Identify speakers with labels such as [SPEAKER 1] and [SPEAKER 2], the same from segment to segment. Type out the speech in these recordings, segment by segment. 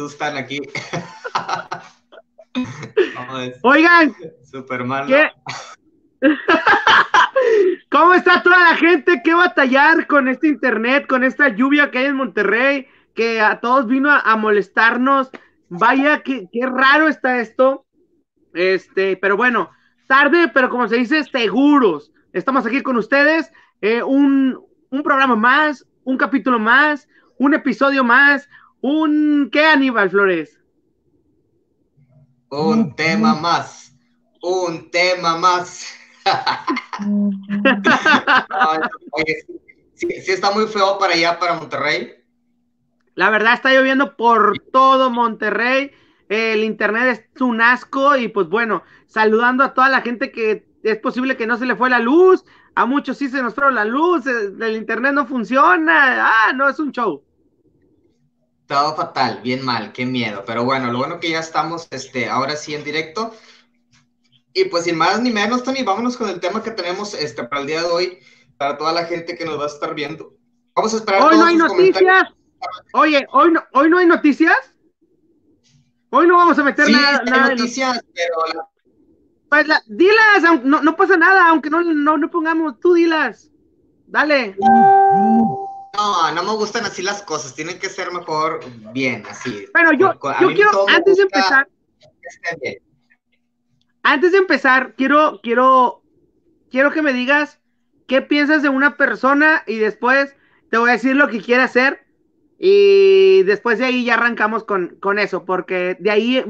[SPEAKER 1] asustan aquí.
[SPEAKER 2] Oigan,
[SPEAKER 1] mal.
[SPEAKER 2] ¿Cómo está toda la gente que batallar con este internet, con esta lluvia que hay en Monterrey, que a todos vino a, molestarnos? Vaya, qué, qué raro está esto. Este, pero bueno, tarde, pero como se dice, seguros. Estamos aquí con ustedes. Eh, un, un, programa más, un capítulo más, un episodio más, un... ¿Qué, Aníbal Flores?
[SPEAKER 1] Un tema más, un tema más. oye, sí, está muy feo para allá, para Monterrey.
[SPEAKER 2] La verdad está lloviendo por todo Monterrey. El internet es un asco y pues bueno, saludando a toda la gente que es posible que no se le fue la luz, a muchos sí se nos fue la luz, el internet no funciona, ah, no, es un show.
[SPEAKER 1] Todo fatal, bien mal, qué miedo, pero bueno, lo bueno que ya estamos, este, ahora sí en directo. Y pues sin más ni menos, Tony, vámonos con el tema que tenemos este, para el día de hoy, para toda la gente que nos va a estar viendo. Vamos a esperar.
[SPEAKER 2] Hoy no hay noticias. Oye, hoy no, hoy no hay noticias. Hoy no vamos a meter
[SPEAKER 1] sí,
[SPEAKER 2] nada.
[SPEAKER 1] Hay noticias, pero.
[SPEAKER 2] Pues la, dilas, no, no, pasa nada, aunque no, no, no pongamos, tú dilas. Dale.
[SPEAKER 1] No, no me gustan así las cosas, tienen que ser mejor bien, así.
[SPEAKER 2] Bueno, yo, yo quiero, antes de empezar. Antes de empezar, quiero, quiero, quiero que me digas qué piensas de una persona y después te voy a decir lo que quiere hacer y después de ahí ya arrancamos con, eso, porque de ahí,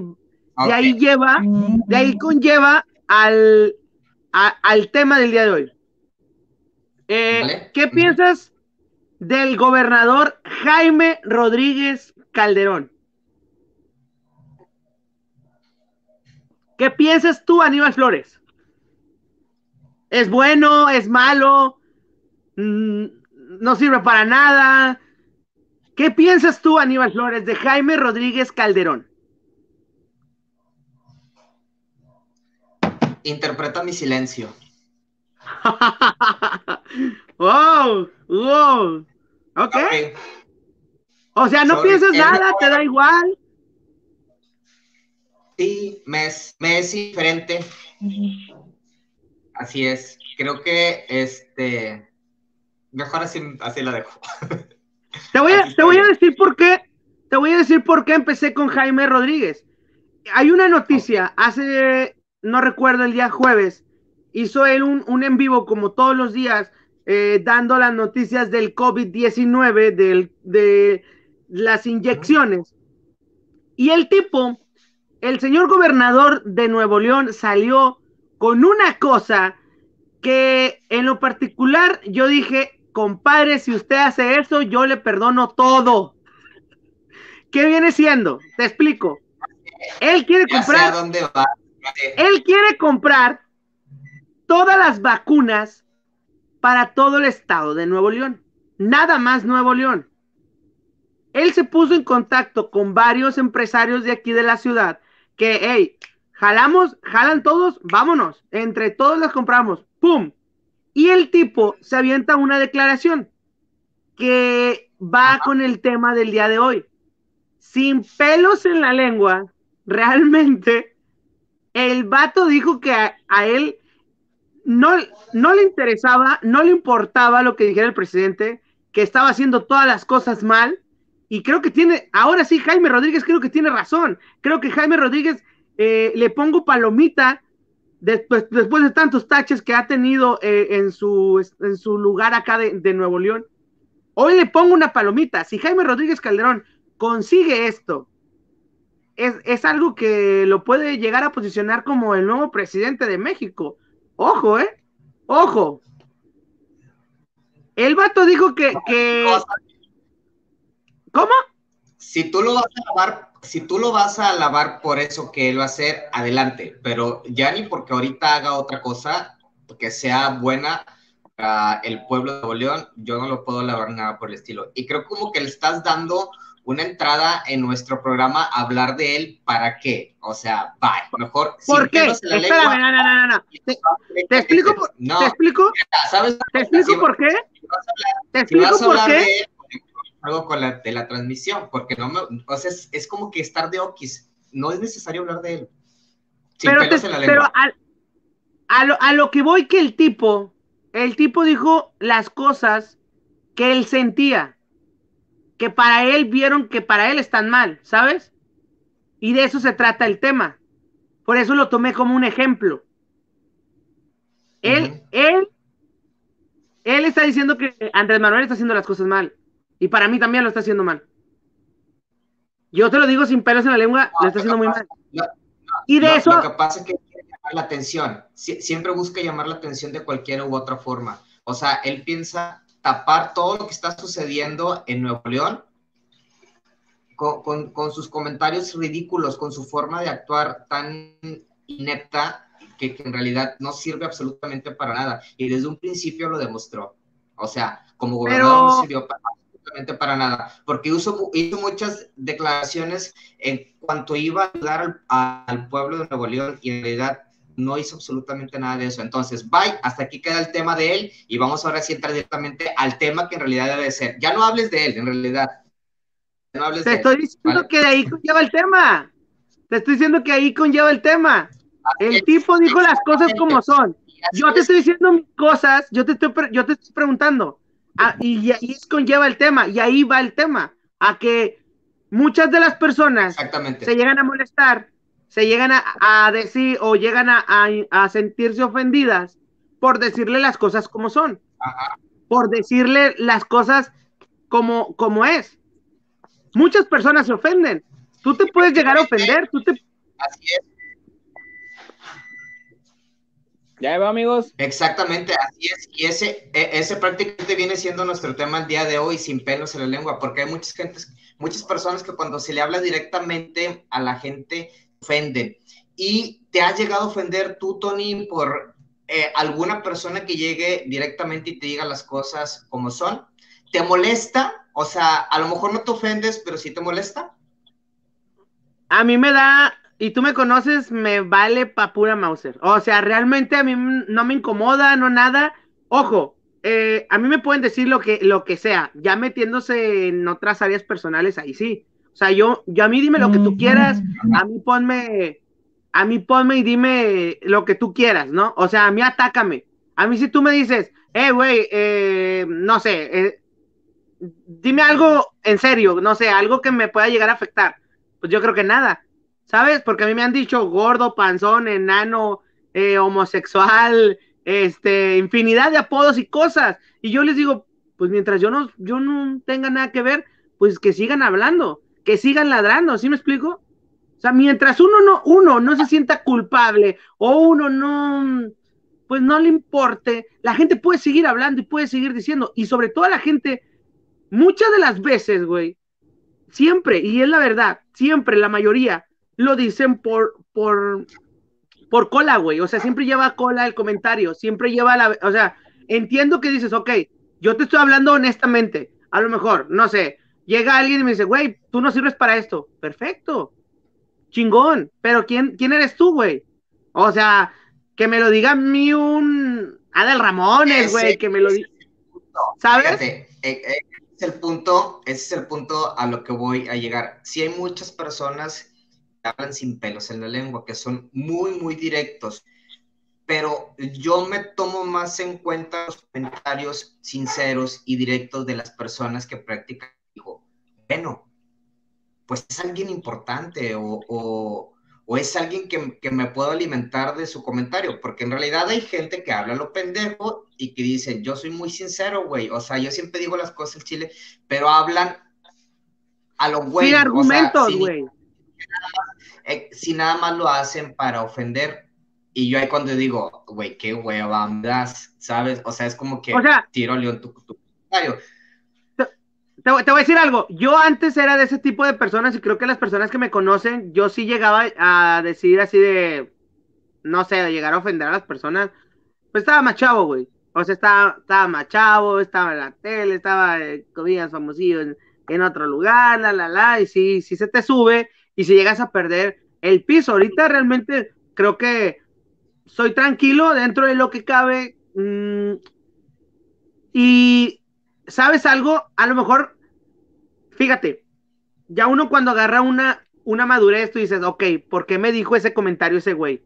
[SPEAKER 2] de ahí lleva, de ahí conlleva al, al tema del día de hoy. Eh, ¿Qué piensas del gobernador Jaime Rodríguez Calderón? ¿Qué piensas tú, Aníbal Flores? ¿Es bueno? ¿Es malo? Mm, ¿No sirve para nada? ¿Qué piensas tú, Aníbal Flores, de Jaime Rodríguez Calderón?
[SPEAKER 1] Interpreta mi silencio.
[SPEAKER 2] wow, wow. Ok. O sea, no piensas nada, te da igual.
[SPEAKER 1] Sí, me es, me es diferente. Así es. Creo que este. Mejor así, así la dejo.
[SPEAKER 2] Te voy, a, te voy a decir por qué, te voy a decir por qué empecé con Jaime Rodríguez. Hay una noticia, hace, no recuerdo, el día jueves, hizo él un, un en vivo como todos los días, eh, dando las noticias del COVID-19, de las inyecciones. Y el tipo, el señor gobernador de Nuevo León salió con una cosa que en lo particular yo dije, compadre, si usted hace eso, yo le perdono todo. ¿Qué viene siendo? Te explico. Él quiere comprar.
[SPEAKER 1] dónde va.
[SPEAKER 2] Él quiere comprar todas las vacunas para todo el estado de Nuevo León. Nada más Nuevo León. Él se puso en contacto con varios empresarios de aquí de la ciudad que, hey, jalamos, jalan todos, vámonos. Entre todos las compramos. ¡Pum! Y el tipo se avienta una declaración que va con el tema del día de hoy. Sin pelos en la lengua, realmente, el vato dijo que a, él no, no le interesaba, no le importaba lo que dijera el presidente, que estaba haciendo todas las cosas mal. Y creo que tiene, ahora sí, Jaime Rodríguez creo que tiene razón. Creo que Jaime Rodríguez eh, le pongo palomita después, después de tantos taches que ha tenido eh, en, su, en su lugar acá de, Nuevo León, hoy le pongo una palomita. Si Jaime Rodríguez Calderón consigue esto, es, es, algo que lo puede llegar a posicionar como el nuevo presidente de México. Ojo, ¿eh? Ojo. El vato dijo que... que... ¿Cómo?
[SPEAKER 1] Si tú lo vas a lavar si tú lo vas a alabar por eso que él va a hacer, adelante, pero ya ni porque ahorita haga otra cosa que sea buena para el pueblo de Nuevo León, yo no lo puedo alabar nada por el estilo. Y creo como que le estás dando una entrada en nuestro programa a hablar de él, ¿para qué? O sea, bye. Mejor.
[SPEAKER 2] ¿Por qué? Espérame, no, no, no, no. ¿Te, te explico? Por, ¿Te explico?
[SPEAKER 1] ¿Sabes?
[SPEAKER 2] ¿Te explico por qué? ¿Te explico por qué?
[SPEAKER 1] algo con la, de la transmisión, porque no me, o sea, es, es como que estar de Oquis, no es necesario hablar de él.
[SPEAKER 2] Sin pero te, pero a, a, lo, a lo que voy que el tipo, el tipo dijo las cosas que él sentía que para él vieron que para él están mal, ¿sabes? Y de eso se trata el tema. Por eso lo tomé como un ejemplo. Él, él, él está diciendo que Andrés Manuel está haciendo las cosas mal. Y para mí también lo está haciendo mal. Yo te lo digo sin pelos en la lengua, lo está haciendo muy mal. y de eso.
[SPEAKER 1] Lo que pasa es que quiere llamar la atención. siempre busca llamar la atención de cualquier u otra forma. O sea, él piensa tapar todo lo que está sucediendo en Nuevo León con, con, sus comentarios ridículos, con su forma de actuar tan inepta que, en realidad no sirve absolutamente para nada. Y desde un principio lo demostró. O sea, como gobernador no sirvió para, absolutamente para nada, porque hizo, hizo muchas declaraciones en cuanto iba a ayudar al, al pueblo de Nuevo León y en realidad no hizo absolutamente nada de eso. Entonces, bye, hasta aquí queda el tema de él y vamos ahora sí a entrar directamente al tema que en realidad debe ser. Ya no hables de él, en realidad.
[SPEAKER 2] No hables Te estoy diciendo que de ahí conlleva el tema. Te estoy diciendo que ahí conlleva el tema. el tipo dijo las cosas como son. Yo te estoy diciendo mis cosas, yo te estoy, yo te estoy preguntando. Ah, y ahí conlleva el tema, y ahí va el tema. A que muchas de las personas se llegan a molestar se llegan a, decir o llegan a, sentirse ofendidas por decirle las cosas como son, por decirle las cosas como, como es. Muchas personas se ofenden. Tú te puedes llegar a ofender, tú te... Así es.
[SPEAKER 3] Ya va, amigos.
[SPEAKER 1] Exactamente, así es. Y ese, e, ese prácticamente viene siendo nuestro tema el día de hoy, sin pelos en la lengua, porque hay muchas gentes, muchas personas que cuando se le habla directamente a la gente ofenden. ¿Y te has llegado a ofender tú, Tony, por eh, alguna persona que llegue directamente y te diga las cosas como son? ¿Te molesta? O sea, a lo mejor no te ofendes, pero sí te molesta.
[SPEAKER 2] A mí me da, y tú me conoces, me vale pa' pura Mauser. O sea, realmente a mí no me incomoda, no nada. Ojo, eh, a mí me pueden decir lo que, lo que sea, ya metiéndose en otras áreas personales, ahí sí. O sea, yo, yo a mí dime lo que tú quieras, a mí ponme, a mí ponme y dime lo que tú quieras, ¿no? O sea, a mí atácame. A mí si tú me dices, eh, güey, eh, no sé, eh, dime algo en serio, no sé, algo que me pueda llegar a afectar. Pues yo creo que nada, ¿sabes? Porque a mí me han dicho gordo, panzón, enano, eh, homosexual, este, infinidad de apodos y cosas. Y yo les digo, pues mientras yo no, yo no tenga nada que ver, pues que sigan hablando que sigan ladrando, ¿sí me explico? O sea, mientras uno no, uno no se sienta culpable o uno no, pues no le importe, la gente puede seguir hablando y puede seguir diciendo. Y sobre todo la gente, muchas de las veces, güey, siempre, y es la verdad, siempre, la mayoría, lo dicen por, por, por cola, güey. O sea, siempre lleva cola el comentario, siempre lleva la, o sea, entiendo que dices, ok, yo te estoy hablando honestamente, a lo mejor, no sé, llega alguien y me dice, güey, tú no sirves para esto. Perfecto. Chingón. Pero ¿quién, quién eres tú, güey? O sea, que me lo diga a mí un Adel Ramones, güey, que me lo diga. ¿Sabes?
[SPEAKER 1] Eh, eh, es el punto, ese es el punto a lo que voy a llegar. Si hay muchas personas que hablan sin pelos en la lengua, que son muy, muy directos, pero yo me tomo más en cuenta los comentarios sinceros y directos de las personas que practican bueno, pues es alguien importante o, es alguien que, me puedo alimentar de su comentario, porque en realidad hay gente que habla lo pendejo y que dice, yo soy muy sincero, güey, o sea, yo siempre digo las cosas en Chile, pero hablan a lo güey.
[SPEAKER 2] Sin argumentos, güey.
[SPEAKER 1] Eh, si, nada más lo hacen para ofender, y yo ahí cuando digo, güey, qué hueva ¿sabes? O sea, es como que tiro león tu, tu comentario
[SPEAKER 2] te, voy a decir algo. Yo antes era de ese tipo de personas y creo que las personas que me conocen, yo sí llegaba a decir así de, no sé, de llegar a ofender a las personas. Pues estaba más chavo, güey. O sea, estaba, estaba más chavo, estaba en la tele, estaba, eh, comillas, famosillo, en otro lugar, la, la, la, y sí, sí se te sube y si llegas a perder el piso. Ahorita realmente creo que soy tranquilo dentro de lo que cabe. Mm, y, ¿sabes algo? A lo mejor, fíjate, ya uno cuando agarra una, una madurez, tú dices, ok, ¿por qué me dijo ese comentario ese güey?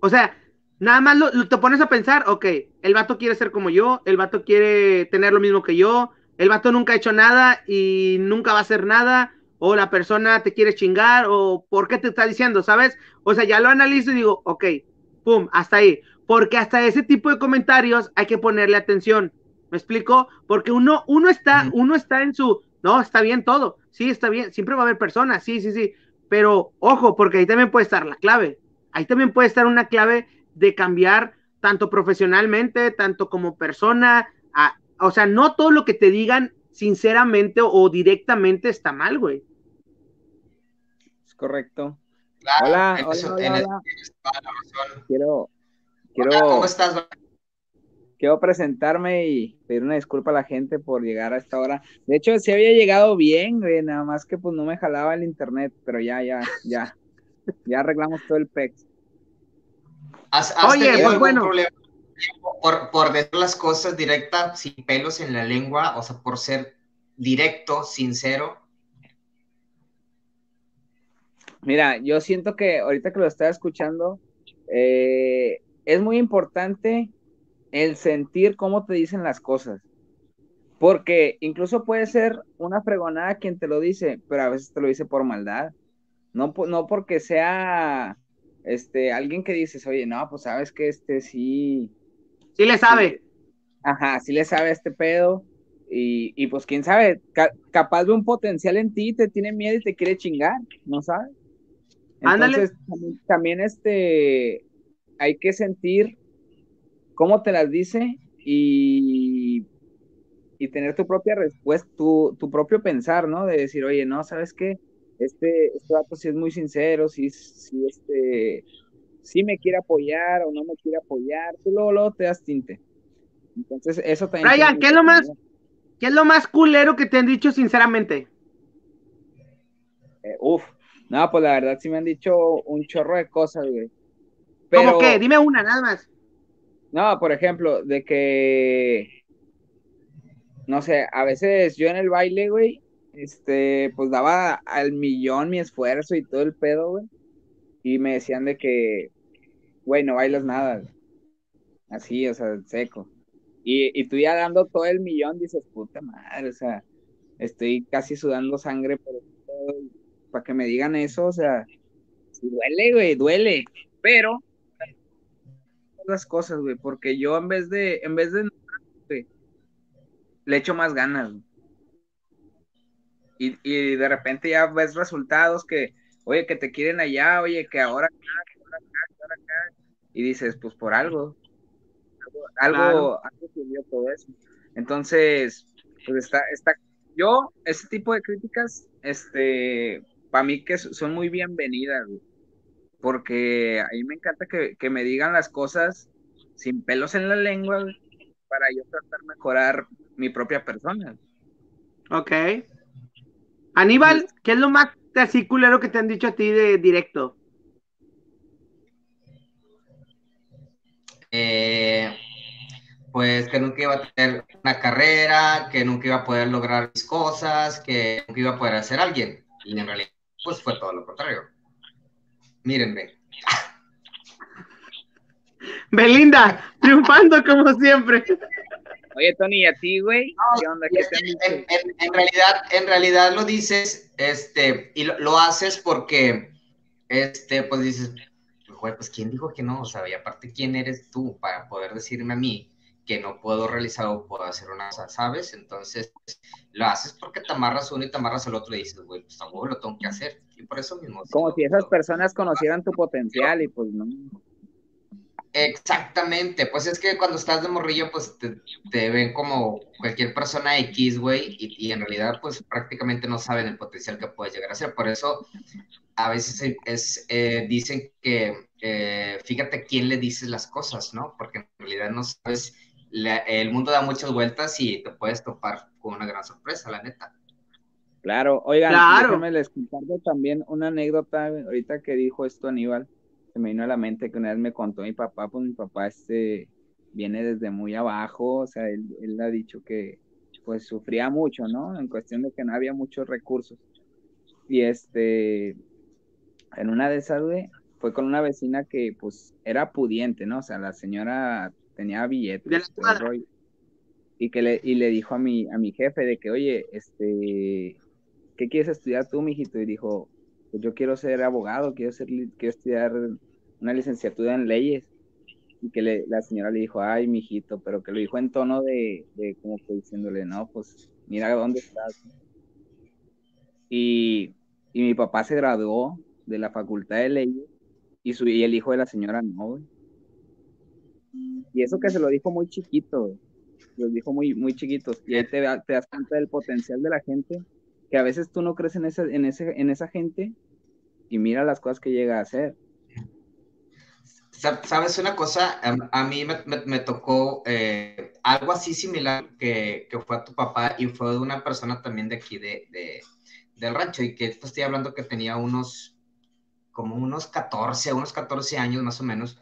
[SPEAKER 2] O sea, nada más lo, te pones a pensar, ok, el vato quiere ser como yo, el vato quiere tener lo mismo que yo, el vato nunca ha hecho nada y nunca va a hacer nada, o la persona te quiere chingar, o por qué te está diciendo, ¿sabes? O sea, ya lo analizo y digo, ok, pum, hasta ahí. Porque hasta ese tipo de comentarios hay que ponerle atención. ¿Me explico? Porque uno, uno está, uno está en su, no, está bien todo, sí, está bien, siempre va a haber personas, sí, sí, sí, pero ojo, porque ahí también puede estar la clave. Ahí también puede estar una clave de cambiar tanto profesionalmente, tanto como persona, o sea, no todo lo que te digan sinceramente o, directamente está mal, güey.
[SPEAKER 3] Es correcto. hola, hola, Quiero, quiero,
[SPEAKER 1] ¿cómo estás?
[SPEAKER 3] Quiero presentarme y pedir una disculpa a la gente por llegar a esta hora. De hecho, sí había llegado bien, güey, nada más que pues no me jalaba el internet, pero ya, ya, ya, ya arreglamos todo el PEX.
[SPEAKER 1] Oye, pues bueno. Problema? por, por decir las cosas directas, sin pelos en la lengua, o sea, por ser directo, sincero?
[SPEAKER 3] Mira, yo siento que ahorita que lo estaba escuchando, eh, es muy importante el sentir cómo te dicen las cosas. Porque incluso puede ser una fregonada quien te lo dice, pero a veces te lo dice por maldad. No, no porque sea este, alguien que dices, oye, no, pues sabes que este sí,
[SPEAKER 2] Sí le sabe.
[SPEAKER 3] ajá, sí le sabe este pedo. Y, pues quién sabe, capaz de un potencial en ti, te tiene miedo y te quiere chingar, ¿no sabes? Entonces, también, también, este, hay que sentir cómo te las dice y, y tener tu propia respuesta, tu, tu, propio pensar, ¿no? De decir, oye, no, ¿sabes qué? Este, este dato sí es muy sincero, sí, sí, este, si me quiere apoyar o no me quiere apoyar, tú luego, te das tinte. Entonces, eso también.
[SPEAKER 2] Brian, ¿qué es lo más, qué es lo más culero que te han dicho sinceramente?
[SPEAKER 3] Eh, uf, no, pues la verdad sí me han dicho un chorro de cosas, güey.
[SPEAKER 2] ¿Cómo qué? Dime una, nada más.
[SPEAKER 3] No, por ejemplo, de que, no sé, a veces yo en el baile, güey, este, pues daba al millón mi esfuerzo y todo el pedo, güey. Y me decían de que, güey, no bailas nada. Así, o sea, seco. Y, y tú ya dando todo el millón, dices, puta madre, o sea, estoy casi sudando sangre para que me digan eso, o sea, duele, güey, duele, pero las cosas, güey, porque yo en vez de, en vez de, le echo más ganas, Y, y de repente ya ves resultados que, oye, que te quieren allá, oye, que ahora acá, ahora acá, ahora acá, y dices, pues por algo, algo, algo, subió todo eso. Entonces, pues está, está, yo, ese tipo de críticas, este, para mí que son muy bienvenidas, porque a mí me encanta que, que, me digan las cosas sin pelos en la lengua, para yo tratar de mejorar mi propia persona.
[SPEAKER 2] Ok. Aníbal, ¿qué es lo más así culero que te han dicho a ti de directo?
[SPEAKER 1] Eh, pues que nunca iba a tener una carrera, que nunca iba a poder lograr mis cosas, que nunca iba a poder ser alguien. Y en realidad, pues fue todo lo contrario. Mírenme.
[SPEAKER 2] Belinda, triunfando como siempre.
[SPEAKER 3] Oye, Tony, ¿y a ti, güey? ¿Qué onda?
[SPEAKER 1] en, realidad, en realidad lo dices, este, y lo, haces porque, este, pues dices, güey, pues ¿quién dijo que no? O sea, y aparte, ¿quién eres tú para poder decirme a mí que no puedo realizar o puedo hacer una cosa, ¿sabes? Entonces, lo haces porque te amarras uno y te amarras el otro y dices, güey, pues tampoco lo tengo que hacer. Y por eso mismo.
[SPEAKER 3] Como si esas personas conocieran tu potencial y pues no.
[SPEAKER 1] Exactamente, pues es que cuando estás de morrillo, pues te, ven como cualquier persona X, güey, y, en realidad, pues prácticamente no saben el potencial que puedes llegar a ser. Por eso, a veces es, eh, dicen que eh, fíjate quién le dices las cosas, ¿no? Porque en realidad no sabes, el mundo da muchas vueltas y te puedes topar con una gran sorpresa, la neta.
[SPEAKER 3] Claro, oigan,
[SPEAKER 2] Claro.
[SPEAKER 3] déjenme les comparto también una anécdota, ahorita que dijo esto Aníbal, se me vino a la mente que una vez me contó mi papá, pues mi papá este viene desde muy abajo, o sea, él, él ha dicho que pues sufría mucho, ¿no? En cuestión de que no había muchos recursos. Y este, en una de esas, güey, fue con una vecina que pues era pudiente, ¿no? O sea, la señora tenía billetes.
[SPEAKER 2] De la
[SPEAKER 3] y que le, y le dijo a mi, a mi jefe de que, oye, este, ¿qué quieres estudiar tú, mijito? Y dijo, pues yo quiero ser abogado, quiero ser, quiero estudiar una licenciatura en leyes. Y que la señora le dijo, ay, mijito, pero que lo dijo en tono de, de como que diciéndole, no, pues mira dónde estás. Y, y mi papá se graduó de la facultad de leyes y, su, y el hijo de la señora no. Y eso que se lo dijo muy chiquito. Los dijo muy, muy chiquitos. Y ahí te das cuenta del potencial de la gente, que a veces tú no crees en, ese, en, ese, en esa gente y mira las cosas que llega a hacer.
[SPEAKER 1] Sa- ¿Sabes una cosa? A, mí me, me- me tocó eh, algo así similar que, que fue a tu papá y fue de una persona también de aquí de, de- del rancho y que esto estoy hablando que tenía unos, como unos 14, unos 14 años más o menos.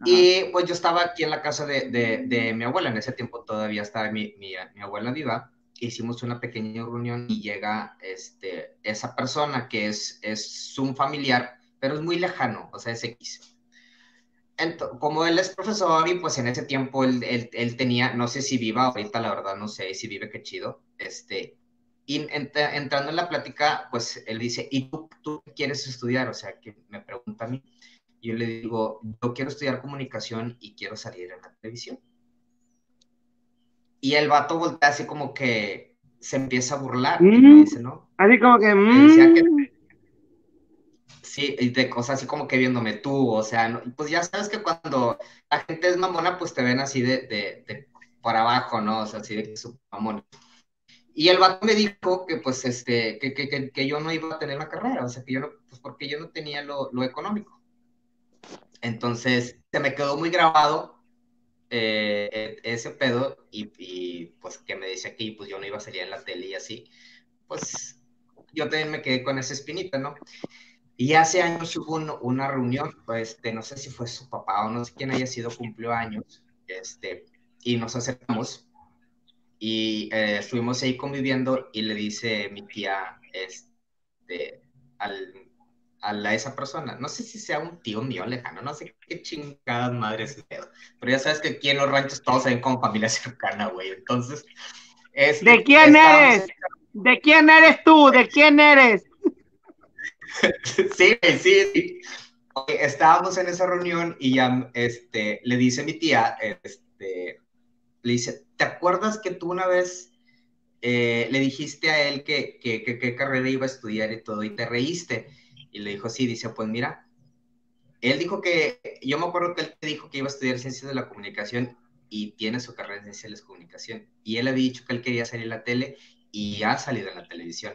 [SPEAKER 3] Ajá.
[SPEAKER 1] Y pues yo estaba aquí en la casa de, de- de mi abuela, en ese tiempo todavía estaba mi, mi, mi abuela viva, hicimos una pequeña reunión y llega este, esa persona que es, es un familiar, pero es muy lejano, o sea, es X. Ento- como él es profesor y pues en ese tiempo él, él- él tenía, no sé si viva ahorita, la verdad no sé si vive, qué chido, este, y ent- entrando en la plática, pues él dice, ¿y tú, tú quieres estudiar? O sea, que me pregunta a mí. Yo le digo, yo quiero estudiar comunicación y quiero salir en la televisión. Y el vato voltea así como que se empieza a burlar y me
[SPEAKER 2] Mm.
[SPEAKER 1] dice, ¿no?
[SPEAKER 2] Así como que. Mm,
[SPEAKER 1] Sí, y de cosas así como que viéndome tú, o sea, no- pues ya sabes que cuando la gente es mamona, pues te ven así de, de, de por abajo, ¿no? O sea, así de que su mamón. Y el vato me dijo que pues este, que, que, que, que yo no iba a tener la carrera, o sea, que yo no, pues porque yo no tenía lo, lo económico. Entonces, se me quedó muy grabado eh, ese pedo y, y, pues que me decía que pues yo no iba a salir en la tele y así, pues yo también me quedé con esa espinita, ¿no? Y hace años hubo un- una reunión, pues, este, no sé si fue su papá o no sé quién haya sido, cumplió años, este, y nos acercamos y eh, estuvimos ahí conviviendo y le dice mi tía, este, al, a la, esa persona, no sé si sea un tío mío lejano, no sé qué chingadas madres es pedo, pero ya sabes que aquí en los ranchos todos se ven como familia cercana, güey, entonces... Este,
[SPEAKER 2] ¿De quién eres? ¿De quién eres tú? ¿De quién eres?
[SPEAKER 1] Sí, sí, sí. Estábamos en esa reunión y ya este, le dice mi tía, este, le dice, ¿te acuerdas que tú una vez eh, le dijiste a él que qué que, qué carrera iba a estudiar y todo y te reíste? Y le dijo, sí, dice, pues mira, él dijo que, yo me acuerdo que él dijo que iba a estudiar ciencias de la comunicación y tiene su carrera en ciencias de la comunicación. Y él había dicho que él quería salir en la tele y ha salido en la televisión.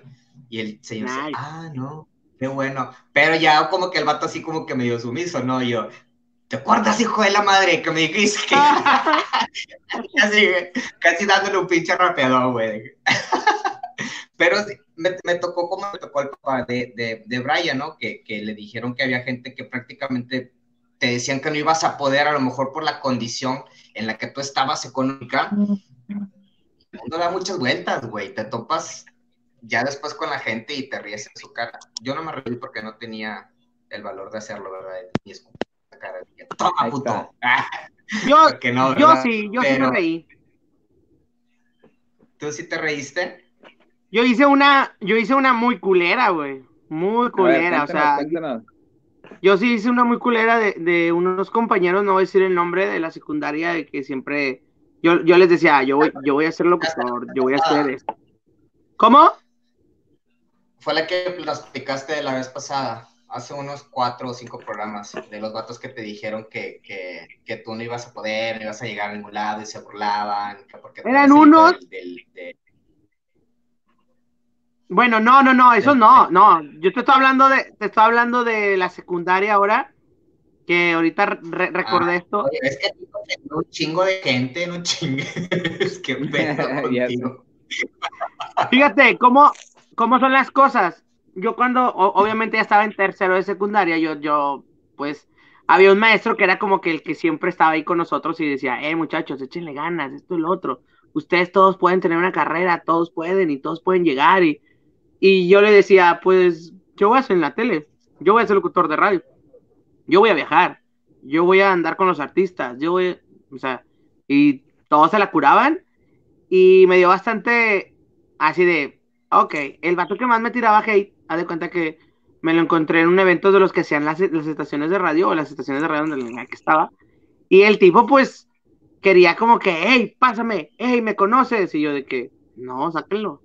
[SPEAKER 1] Y el señor dice,
[SPEAKER 2] Nice.
[SPEAKER 1] ah, no, qué bueno. Pero ya como que el vato así como que medio sumiso, ¿no? Y yo, ¿te acuerdas, hijo de la madre, que me dijiste que... casi, casi dándole un pinche rapeador, güey. Pero me, me tocó como me tocó el papá de, de, de Brian, ¿no? Que, que le dijeron que había gente que prácticamente te decían que no ibas a poder, a lo mejor por la condición en la que tú estabas económica. El mundo da muchas vueltas, güey. Te topas ya después con la gente y te ríes en su cara. Yo no me reí porque no tenía el valor de hacerlo, ¿verdad? Ni escupir la cara. Dije, Toma, puto. Ah,
[SPEAKER 2] Yo,
[SPEAKER 1] no,
[SPEAKER 2] yo sí, yo sí me reí.
[SPEAKER 1] ¿Tú sí te reíste?
[SPEAKER 2] Yo hice una, yo hice una muy culera, güey. Muy
[SPEAKER 3] ver,
[SPEAKER 2] culera, o sea,
[SPEAKER 3] cuéntanos.
[SPEAKER 2] yo sí hice una muy culera de, de unos compañeros, no voy a decir el nombre de la secundaria, de que siempre, yo, yo les decía, "Ah, yo voy, yo voy a ser locutor, yo voy a hacer esto. ¿Cómo?
[SPEAKER 1] Fue la que de la vez pasada, hace unos cuatro o cinco programas, de los vatos que te dijeron que, que, que tú no ibas a poder, no ibas a llegar a ningún lado y se burlaban. que porque
[SPEAKER 2] Eran unos-
[SPEAKER 1] del- del- de-
[SPEAKER 2] Bueno, no, no, no, eso no, no, yo te estoy hablando de, te estoy hablando de la secundaria ahora, que ahorita re- recordé
[SPEAKER 1] Ah,
[SPEAKER 2] esto.
[SPEAKER 1] Oye, es que un chingo de gente, no chingues. Es que pedo contigo.
[SPEAKER 2] Fíjate, cómo, ¿cómo son las cosas? Yo cuando, obviamente ya estaba en tercero de secundaria, yo, yo, pues, había un maestro que era como que el que siempre estaba ahí con nosotros y decía, eh, muchachos, échenle ganas, esto y lo otro. Ustedes todos pueden tener una carrera, todos pueden y todos pueden llegar. Y, y yo le decía, pues, yo voy a hacer en la tele, yo voy a ser locutor de radio, yo voy a viajar, yo voy a andar con los artistas, yo voy, o sea, y todos se la curaban y me dio bastante así de, ok, el vato que más me tiraba hate, haz de cuenta que me lo encontré en un evento de los que hacían las, estaciones de radio o las estaciones de radio donde que estaba. Y el tipo, pues, quería como que, hey, pásame, hey, ¿me conoces? Y yo de que, no, sáquenlo.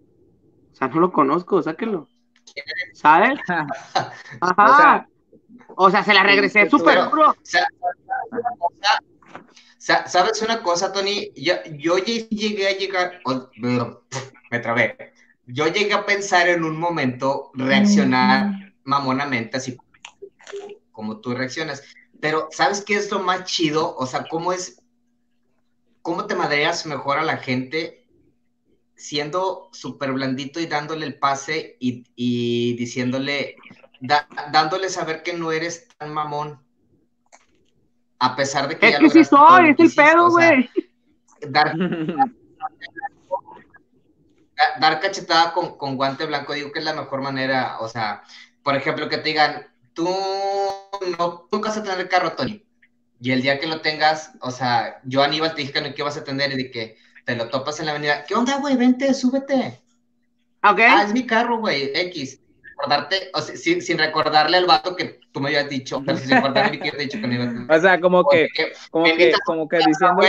[SPEAKER 2] O sea, no lo conozco, sáquenlo. ¿Sabes? Ajá. O sea, se la regresé súper duro.
[SPEAKER 1] ¿Sabes una cosa, Tony? Yo, yo llegué a llegar, me trabé. Yo llegué a pensar en un momento reaccionar mamonamente, así como tú reaccionas. Pero, ¿sabes qué es lo más chido? O sea, ¿cómo es, cómo te madreas mejor a la gente siendo súper blandito y dándole el pase y, diciéndole, dándole saber que no eres tan mamón? A pesar de que...
[SPEAKER 2] Es que sí soy, es el pedo, güey.
[SPEAKER 1] dar, dar cachetada con, con, guante blanco, digo que es la mejor manera, o sea, por ejemplo, que te digan, tú no, nunca vas a tener carro, Tony. Y el día que lo tengas, o sea, yo Aníbal te dije que no que vas a tener y de que te lo topas en la avenida. ¿Qué onda, güey? Vente, súbete.
[SPEAKER 2] Ok.
[SPEAKER 1] Ah, es mi carro, güey, X. Recordarte, o sea, sin, sin, recordarle al vato que tú me habías dicho, pero sin recordarle que yo te he dicho que no iba a.
[SPEAKER 3] O sea, como que, como que, como que diciendo.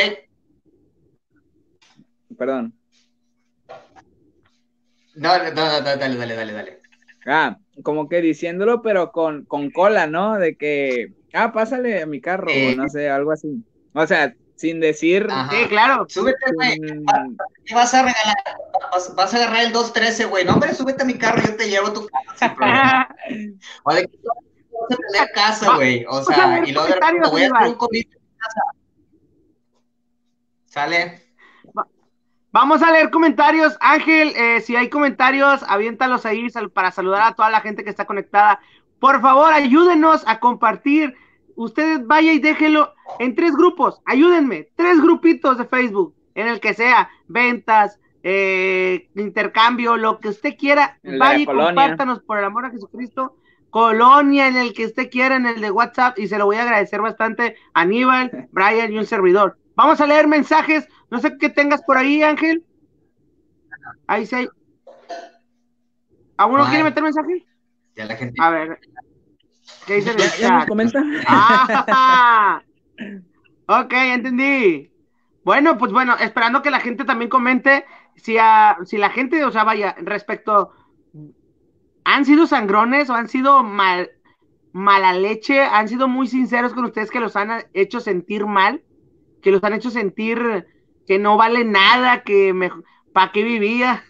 [SPEAKER 3] Perdón.
[SPEAKER 1] No, no, no, dale, dale, dale, dale.
[SPEAKER 3] Ah, como que diciéndolo, pero con, con cola, ¿no? De que, ah, pásale a mi carro, o no sé, algo así. O sea, sin decir.
[SPEAKER 2] Sí, claro.
[SPEAKER 1] Súbete, güey. ¿Qué vas a regalar? Vas, a agarrar el 213, güey. No, hombre, súbete a mi carro, yo te llevo a tu casa sin problema. o de que vas a tener casa, güey. O sea, y luego de repente voy a hacer un comité en casa. ¿Sale?
[SPEAKER 2] Vamos a leer comentarios. Ángel, eh, si hay comentarios, aviéntalos ahí para saludar a toda la gente que está conectada. Por favor, ayúdenos a compartir. Ustedes vaya y déjenlo en tres grupos. Ayúdenme. Tres grupitos de Facebook, en el que sea ventas, eh, intercambio, lo que usted quiera. vaya y compártanos por el amor a Jesucristo. Colonia, en el que usted quiera, en el de WhatsApp. Y se lo voy a agradecer bastante a Aníbal, Brian y un servidor. Vamos a leer mensajes. No sé qué tengas por ahí, Ángel. Ahí sí hay. ¿Alguno quiere meter mensaje?
[SPEAKER 1] Ya la gente.
[SPEAKER 2] A ver. ¿Qué dice
[SPEAKER 3] el ¿Ya, comenta?
[SPEAKER 2] Ah, ok, entendí. Bueno, pues bueno, esperando que la gente también comente si, a, si la gente, o sea, vaya, respecto, ¿han sido sangrones o han sido mal, mala leche? ¿Han sido muy sinceros con ustedes que los han hecho sentir mal? que los han hecho sentir que no vale nada, que me, ¿para qué vivía?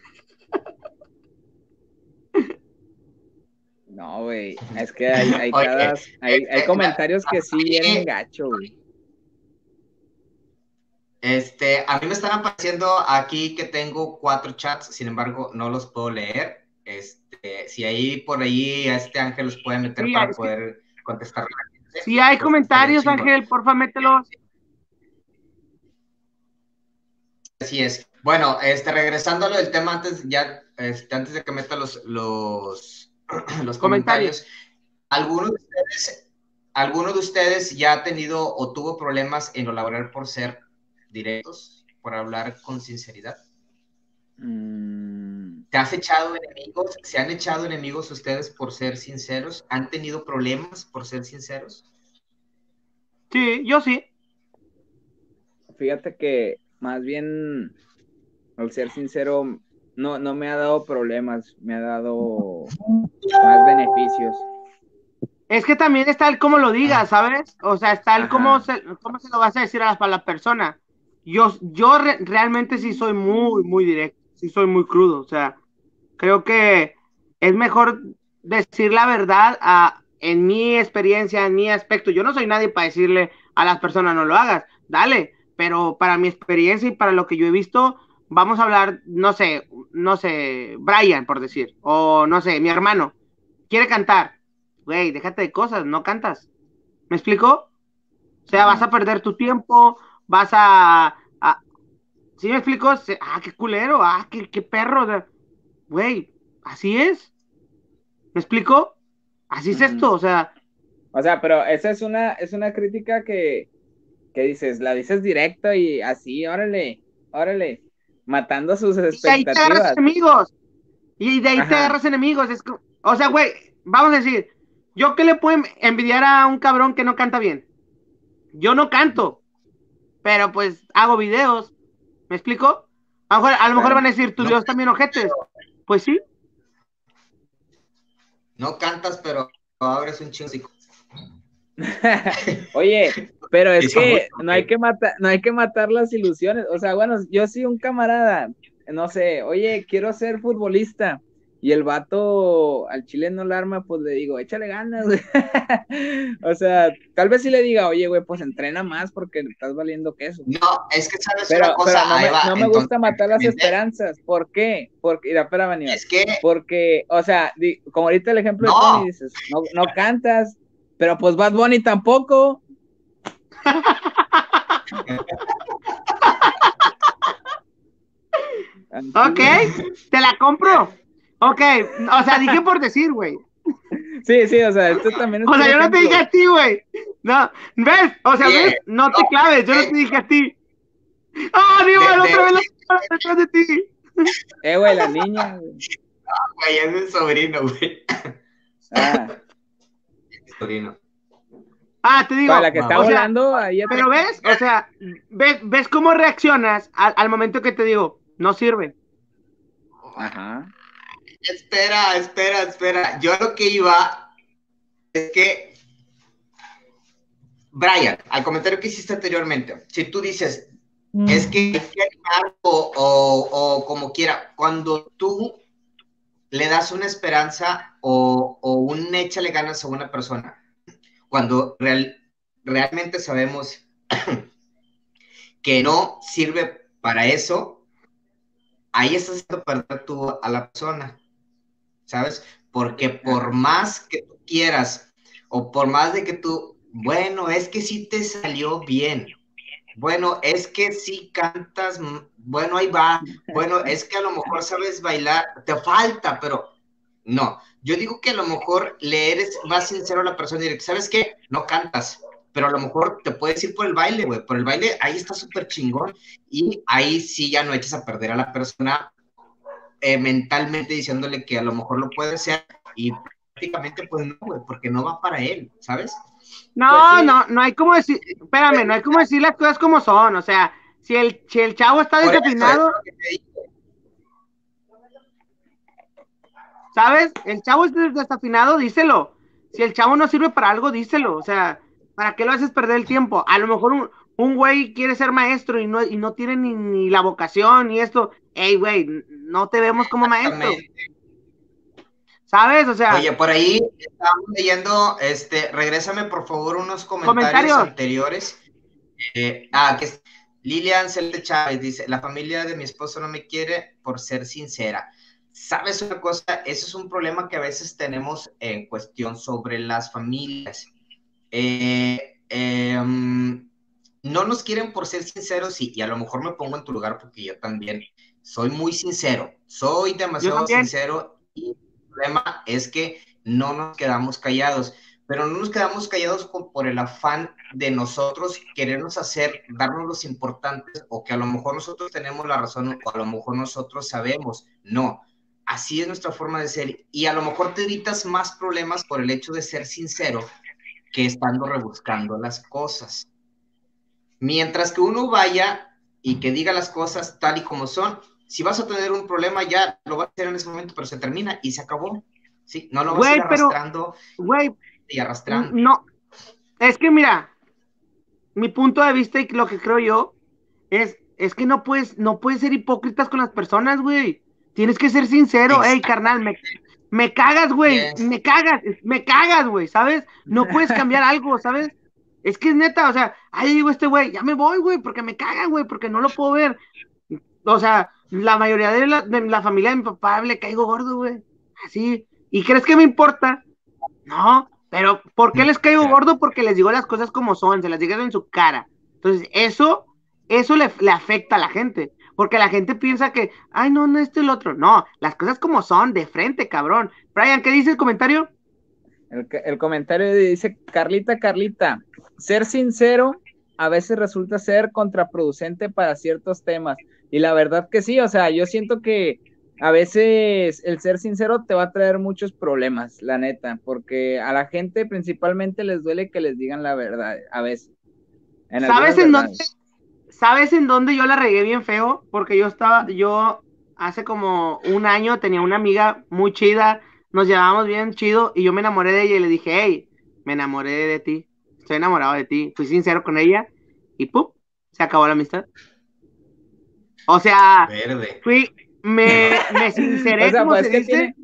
[SPEAKER 3] No, güey, es que hay, hay, hay, hay comentarios que sí vienen gacho, güey.
[SPEAKER 1] Este, a mí me están apareciendo aquí que tengo cuatro chats, sin embargo, no los puedo leer. Este, si ahí por ahí a este Ángel los puede meter para poder contestar.
[SPEAKER 2] Si hay comentarios, Ángel, porfa, mételos.
[SPEAKER 1] Así es. Bueno, este, regresando a lo del tema antes, ya, este, antes de que meta los, los, los comentarios, ¿alguno de, ustedes, ¿alguno de ustedes ya ha tenido o tuvo problemas en lo laboral por ser directos, por hablar con sinceridad? Mm. ¿Te has echado enemigos? ¿Se han echado enemigos ustedes por ser sinceros? ¿Han tenido problemas por ser sinceros?
[SPEAKER 2] Sí, yo sí.
[SPEAKER 3] Fíjate que más bien, al ser sincero, no, no me ha dado problemas, me ha dado más beneficios.
[SPEAKER 2] Es que también está el cómo lo digas, ¿sabes? O sea, está el cómo se, cómo se lo vas a decir a la, persona. Yo, yo realmente sí soy muy, muy directo, sí soy muy crudo. O sea, creo que es mejor decir la verdad a, en mi experiencia, en mi aspecto. Yo no soy nadie para decirle a las personas no lo hagas. Dale, pero para mi experiencia y para lo que yo he visto, vamos a hablar, no sé, no sé, Brian, por decir, o no sé, mi hermano, quiere cantar. Güey, déjate de cosas, no cantas. ¿Me explico? O sea, vas a perder tu tiempo, vas a... ¿Sí me explico? Ah, qué culero, ah, qué, qué perro. Güey, así es. ¿Me explico? Así es esto, o sea.
[SPEAKER 3] O sea, pero esa es una, es una crítica que, que dices, la dices directo y así, órale, órale, matando sus expectativas. Y de ahí te agarras
[SPEAKER 2] enemigos. Y de ahí te agarras enemigos. Es, o sea, güey, vamos a decir, ¿yo qué le puedo envidiar a un cabrón que no canta bien? Yo no canto, pero pues hago videos. ¿Me explico? A lo mejor, a lo mejor van a decir, tus videos también ojetes. Pues sí.
[SPEAKER 1] No cantas, pero abres un chingo.
[SPEAKER 3] Oye, pero es que no hay que matar, no hay que matar las ilusiones. O sea, bueno, yo soy un camarada, no sé, oye, quiero ser futbolista. Y el vato al chileno no arma, pues le digo, échale ganas, o sea, tal vez sí le diga, oye, güey, pues entrena más porque estás valiendo queso.
[SPEAKER 1] No, es que sabes una cosa.
[SPEAKER 3] no, me, gusta matar las esperanzas. ¿Por qué? Porque, mira, espérame, Es que. Porque, o sea, como ahorita el ejemplo de Tony dices, no, no cantas, pero pues Bad Bunny tampoco.
[SPEAKER 2] ok, te la compro. Ok, o sea, dije por decir, güey.
[SPEAKER 3] Sí, sí, o sea, esto también es.
[SPEAKER 2] O sea, yo no te dije a ti, güey. No, ¿ves? O sea, ¿ves? No te claves, yo no te dije a ti. ¡Ah, oh, digo, otra vez la detrás de ti!
[SPEAKER 3] Eh, güey, la niña,
[SPEAKER 1] güey. No, güey, es el sobrino, güey. Ah. Sobrino.
[SPEAKER 2] Ah, te digo.
[SPEAKER 3] Para la que está hablando ahí
[SPEAKER 2] Pero ves, o sea, ves, ves cómo reaccionas al, al momento que te digo, no sirve.
[SPEAKER 3] Ajá.
[SPEAKER 1] Espera, espera, espera. Yo lo que iba es que, Brian, al comentario que hiciste anteriormente, si tú dices, mm. es que o, o, como quiera, cuando tú le das una esperanza o, o un échale ganas a una persona, cuando real, realmente sabemos que no sirve para eso, ahí estás haciendo perder tú a la persona. ¿sabes? Porque por más que tú quieras o por más de que tú, bueno, es que sí te salió bien, bueno, es que sí cantas, bueno, ahí va, bueno, es que a lo mejor sabes bailar, te falta, pero no, yo digo que a lo mejor le eres más sincero a la persona y ¿sabes qué? No cantas, pero a lo mejor te puedes ir por el baile, güey, por el baile ahí está súper chingón y ahí sí ya no eches a perder a la persona eh, mentalmente diciéndole que a lo mejor lo puede ser y prácticamente pues no, güey, porque no va para él, ¿sabes?
[SPEAKER 2] No, pues no, no hay como decir, espérame, no hay como decir las cosas como son, o sea, si el, si el chavo está desafinado, ¿sabes? El chavo está desafinado, díselo. Si el chavo no sirve para algo, díselo, o sea, ¿para qué lo haces perder el tiempo? A lo mejor un, un güey quiere ser maestro y no, y no tiene ni, ni la vocación ni esto, hey, güey, no te vemos como maestro. ¿Sabes? O sea.
[SPEAKER 1] Oye, por ahí estamos leyendo, este, regrésame por favor unos comentarios, anteriores. Eh, ah, que Lilian Celte Chávez dice: La familia de mi esposo no me quiere por ser sincera. ¿Sabes una cosa? Eso es un problema que a veces tenemos en cuestión sobre las familias. Eh, em, no nos quieren por ser sinceros y, y, a lo mejor me pongo en tu lugar porque yo también soy muy sincero, soy demasiado sincero y problema es que no nos quedamos callados, pero no nos quedamos callados por el afán de nosotros querernos hacer, darnos los importantes o que a lo mejor nosotros tenemos la razón o a lo mejor nosotros sabemos. No, así es nuestra forma de ser y a lo mejor te evitas más problemas por el hecho de ser sincero que estando rebuscando las cosas. Mientras que uno vaya y que diga las cosas tal y como son, si vas a tener un problema, ya lo vas a hacer en ese momento, pero se termina y se acabó. Sí, no lo vas a ir arrastrando y arrastrando.
[SPEAKER 2] No, es que mira, mi punto de vista y lo que creo yo es, es que no puedes, no puedes ser hipócritas con las personas, güey. Tienes que ser sincero, hey, carnal, me, me cagas, güey, me cagas, me cagas, güey, ¿sabes? No puedes cambiar algo, ¿sabes? Es que es neta, o sea, ahí digo este güey, ya me voy, güey, porque me cagan, güey, porque no lo puedo ver o sea, la mayoría de la, la familia de mi papá le caigo gordo, güey. Así. ¿Y crees que me importa? No, pero ¿por qué les caigo gordo? Porque les digo las cosas como son, se las digo en su cara. Entonces, eso, eso le, le afecta a la gente. Porque la gente piensa que, ay, no, no, esto y el otro. No, las cosas como son, de frente, cabrón. Brian, ¿qué dice el comentario?
[SPEAKER 3] El, el comentario dice, Carlita, Carlita, ser sincero a veces resulta ser contraproducente para ciertos temas. Y la verdad que sí, o sea, yo siento que a veces el ser sincero te va a traer muchos problemas, la neta, porque a la gente principalmente les duele que les digan la verdad, a veces.
[SPEAKER 2] ¿Sabes en dónde? ¿Sabes en dónde yo la regué bien feo? Porque yo estaba, yo hace como un año tenía una amiga muy chida, nos llevábamos bien chido y yo me enamoré de ella y le dije, hey, me enamoré de ti, estoy enamorado de ti, fui sincero con ella y ¡pum! Se acabó la amistad. O sea, fui, me, me sinceré, como pues se dice.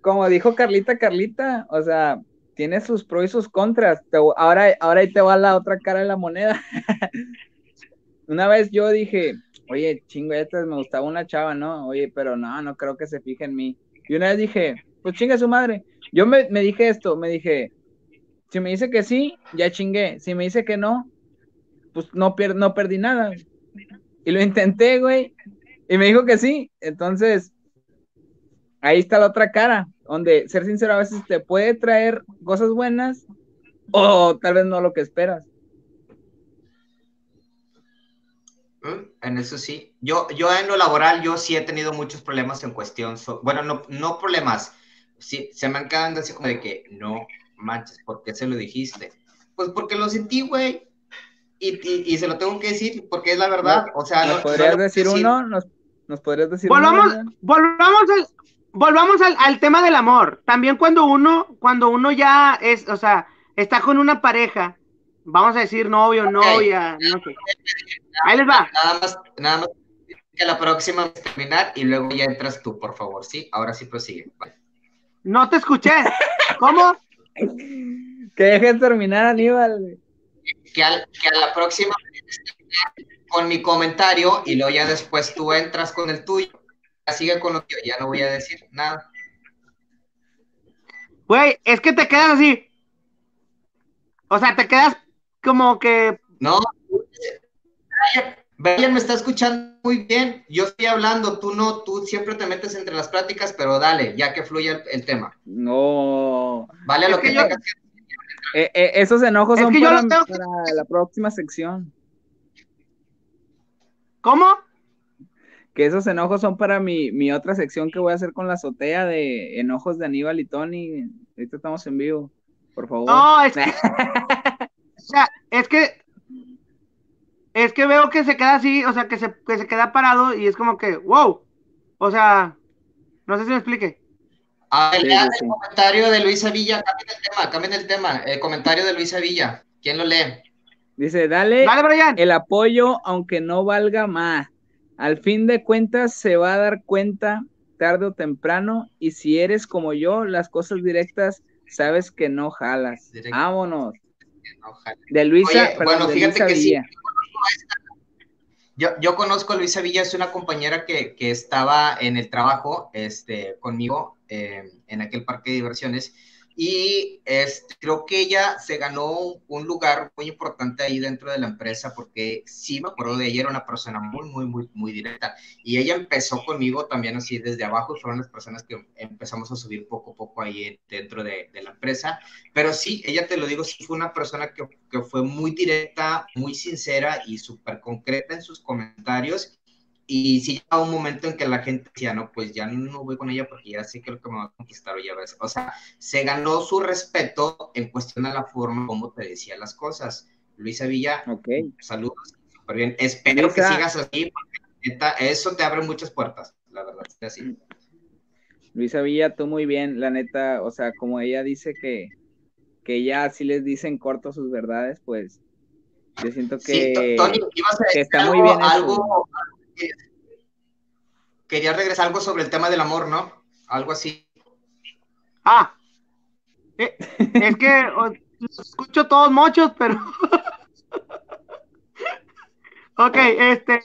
[SPEAKER 3] como dijo Carlita, Carlita, o sea, tiene sus pros y sus contras. ahora, ahora ahí te va la otra cara de la moneda. una vez yo dije, oye, chingo, ya me gustaba una chava, ¿no? Oye, pero no, no creo que se fije en mí. Y una vez dije, pues chinga su madre. Yo me, me dije esto, me dije, si me dice que sí, ya chingué. Si me dice que no, pues no, no perdí nada. Y lo intenté, güey, y me dijo que sí. Entonces, ahí está la otra cara, donde ser sincero a veces te puede traer cosas buenas o tal vez no lo que esperas.
[SPEAKER 1] Mm, en eso sí. Yo, yo en lo laboral, yo sí he tenido muchos problemas en cuestión. bueno, no, no problemas. Sí, se me han quedado así como de que no manches, ¿por qué se lo dijiste? Pues porque lo sentí, güey y, se lo tengo que decir porque es la verdad. O sea,
[SPEAKER 3] ¿Nos podrías decir uno? ¿Nos, podrías decir
[SPEAKER 2] volvamos, Volvamos, al, volvamos al, tema del amor. También cuando uno, cuando uno ya es, o sea, está con una pareja, vamos a decir novio, novia, no sé. Ahí les va.
[SPEAKER 1] Nada más, nada más que la próxima es terminar y luego ya entras tú, por favor, ¿sí? Ahora sí prosigue.
[SPEAKER 2] No te escuché. ¿Cómo?
[SPEAKER 3] que dejen terminar, Aníbal
[SPEAKER 1] que, a la próxima con mi comentario y luego ya después tú entras con el tuyo. Sigue con lo que ya no voy a decir nada.
[SPEAKER 2] Güey, es que te quedas así. O sea, te quedas como que.
[SPEAKER 1] No, Brian me está escuchando muy bien. Yo estoy hablando, tú no, tú siempre te metes entre las pláticas, pero dale, ya que fluya el, tema.
[SPEAKER 3] No.
[SPEAKER 1] Vale lo que, que
[SPEAKER 3] eh, eh, esos enojos son para, la próxima sección.
[SPEAKER 2] ¿Cómo?
[SPEAKER 3] Que esos enojos son para mi, otra sección que voy a hacer con la azotea de enojos de Aníbal y Tony. Ahorita estamos en vivo, por favor.
[SPEAKER 2] No, es que, o sea, es que es que veo que se queda así, o sea, que se, que se queda parado y es como que, wow. O sea, no sé si me explique.
[SPEAKER 1] Ah, el comentario de Luisa Villa, cambien el tema, cambien el tema. El comentario de Luisa Villa, ¿quién lo lee?
[SPEAKER 3] Dice, dale, el apoyo aunque no valga más. Al fin de cuentas se va a dar cuenta tarde o temprano y si eres como yo, las cosas directas sabes que no jalas. Vámonos. De Luisa,
[SPEAKER 1] bueno, fíjate que sí. Yo, yo, conozco a Luisa Villa, es una compañera que, que estaba en el trabajo este, conmigo eh, en aquel parque de diversiones. Y este, creo que ella se ganó un lugar muy importante ahí dentro de la empresa porque sí me acuerdo de ella, era una persona muy, muy, muy, muy directa. Y ella empezó conmigo también así desde abajo y fueron las personas que empezamos a subir poco a poco ahí dentro de, de la empresa. Pero sí, ella te lo digo, sí fue una persona que, que fue muy directa, muy sincera y súper concreta en sus comentarios y sí llegaba un momento en que la gente decía, no, pues ya no voy con ella porque ya sé que lo que me va a conquistar o ya ves. O sea, se ganó su respeto en cuestión a la forma como te decía las cosas. Luisa Villa,
[SPEAKER 3] okay.
[SPEAKER 1] saludos, súper bien. Espero que sigas así, porque eso te abre muchas puertas, la verdad, así.
[SPEAKER 3] Luisa Villa, tú muy bien, la neta, o sea, como ella dice que, que ella sí les dicen corto sus verdades, pues yo siento que,
[SPEAKER 1] Tony, a está muy bien. Algo, quería regresar algo sobre el tema del amor, ¿no? Algo así.
[SPEAKER 2] Ah, eh, es que escucho todos muchos, pero. ok, este.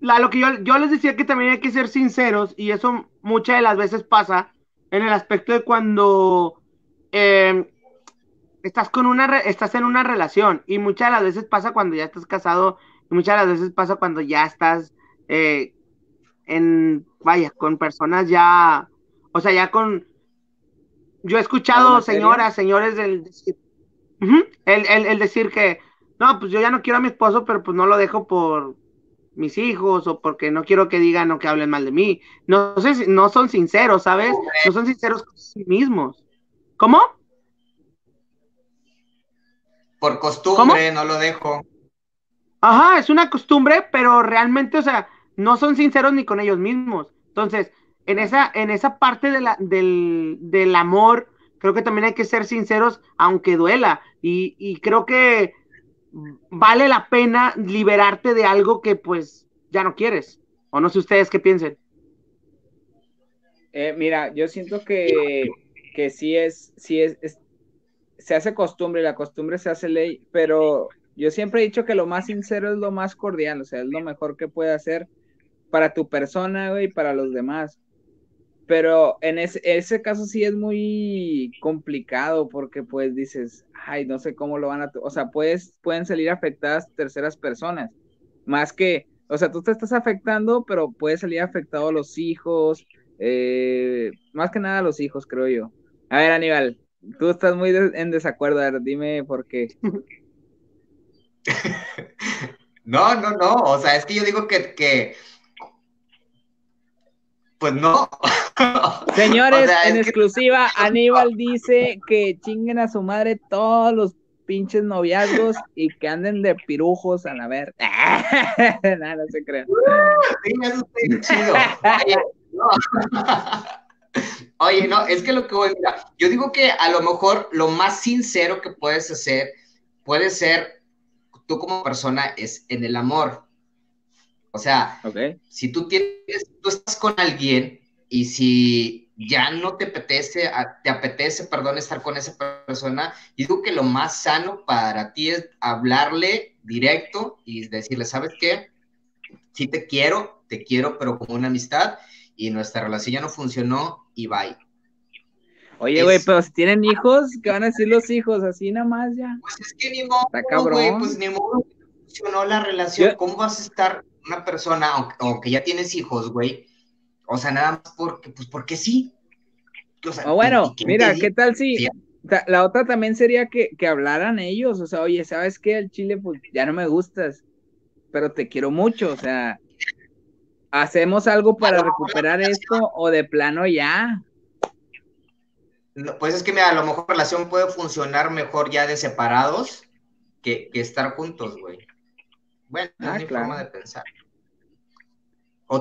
[SPEAKER 2] lo que yo, yo les decía que también hay que ser sinceros y eso muchas de las veces pasa en el aspecto de cuando eh, estás con una estás en una relación y muchas de las veces pasa cuando ya estás casado y muchas de las veces pasa cuando ya estás eh, en vaya con personas ya o sea ya con yo he escuchado señoras señores del decir, el, el, el decir que no pues yo ya no quiero a mi esposo pero pues no lo dejo por mis hijos o porque no quiero que digan o que hablen mal de mí. No sé, no son sinceros, ¿sabes? No son sinceros con sí mismos. ¿Cómo?
[SPEAKER 1] Por costumbre, no lo dejo.
[SPEAKER 2] Ajá, es una costumbre, pero realmente, o sea, no son sinceros ni con ellos mismos. Entonces, en esa, en esa parte del, del amor, creo que también hay que ser sinceros, aunque duela. Y, y creo que vale la pena liberarte de algo que pues ya no quieres. O no sé ustedes qué piensen.
[SPEAKER 3] Eh, mira, yo siento que, que sí es, sí es, se hace costumbre, la costumbre se hace ley, pero yo siempre he dicho que lo más sincero es lo más cordial, o sea, es lo mejor que puede hacer para tu persona, y para los demás. Pero en ese, ese caso sí es muy complicado porque pues dices, ay, no sé cómo lo van a, o sea, puedes, pueden salir afectadas terceras personas, más que, o sea, tú te estás afectando, pero puede salir afectado los hijos, eh, más que nada los hijos, creo yo. A ver, Aníbal, tú estás muy en desacuerdo, a ver, dime por qué.
[SPEAKER 1] no, no, no, o sea, es que yo digo que, que pues no.
[SPEAKER 3] Señores, en exclusiva, Aníbal dice que chinguen a su madre todos los pinches noviazgos y que anden de pirujos a la ver. no, no se crean.
[SPEAKER 1] Sí, eso está chido. Oye, no. es que lo que voy, mira, yo digo que a lo mejor lo más sincero que puedes hacer puede ser tú como persona es en el amor. O sea, si tú tienes, tú estás con alguien y si ya no te apetece, te apetece, perdón, estar con esa persona, yo digo que lo más sano para ti es hablarle directo y decirle, ¿sabes qué? Sí te quiero, te quiero, pero como una amistad y nuestra relación ya no funcionó y bye.
[SPEAKER 3] Oye, güey, pero si tienen hijos, ¿qué van a decir los hijos? Así nada más ya.
[SPEAKER 1] Pues es que ni modo, güey, pues ni modo funcionó la relación. ¿Cómo vas a estar una persona, aunque, ya tienes hijos, güey, o sea, nada más porque, pues porque sí.
[SPEAKER 3] O, bueno, mira, ¿qué tal si la otra también sería que, que, hablaran ellos, o sea, oye, ¿sabes qué? El chile, pues ya no me gustas, pero te quiero mucho, o sea, ¿hacemos algo para recuperar esto o de plano ya?
[SPEAKER 1] Pues es que mira, a lo mejor la relación puede funcionar mejor ya de separados que, que estar juntos, güey. Bueno, es ah, mi forma de pensar.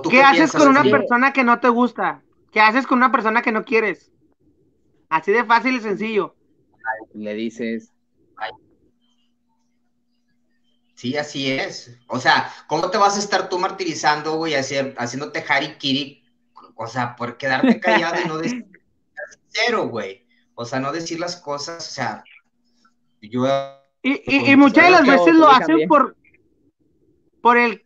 [SPEAKER 2] qué, haces con una persona que no te gusta? ¿Qué haces con una persona que no quieres? Así de fácil y sencillo.
[SPEAKER 3] Le dices.
[SPEAKER 1] Sí, así es. O sea, ¿cómo te vas a estar tú martirizando, güey, hacer, haciéndote harikiri? O sea, por quedarte callado y no decir cero, güey. O sea, no decir las cosas, o sea, yo...
[SPEAKER 2] Y, y muchas de las veces lo hacen por, por el...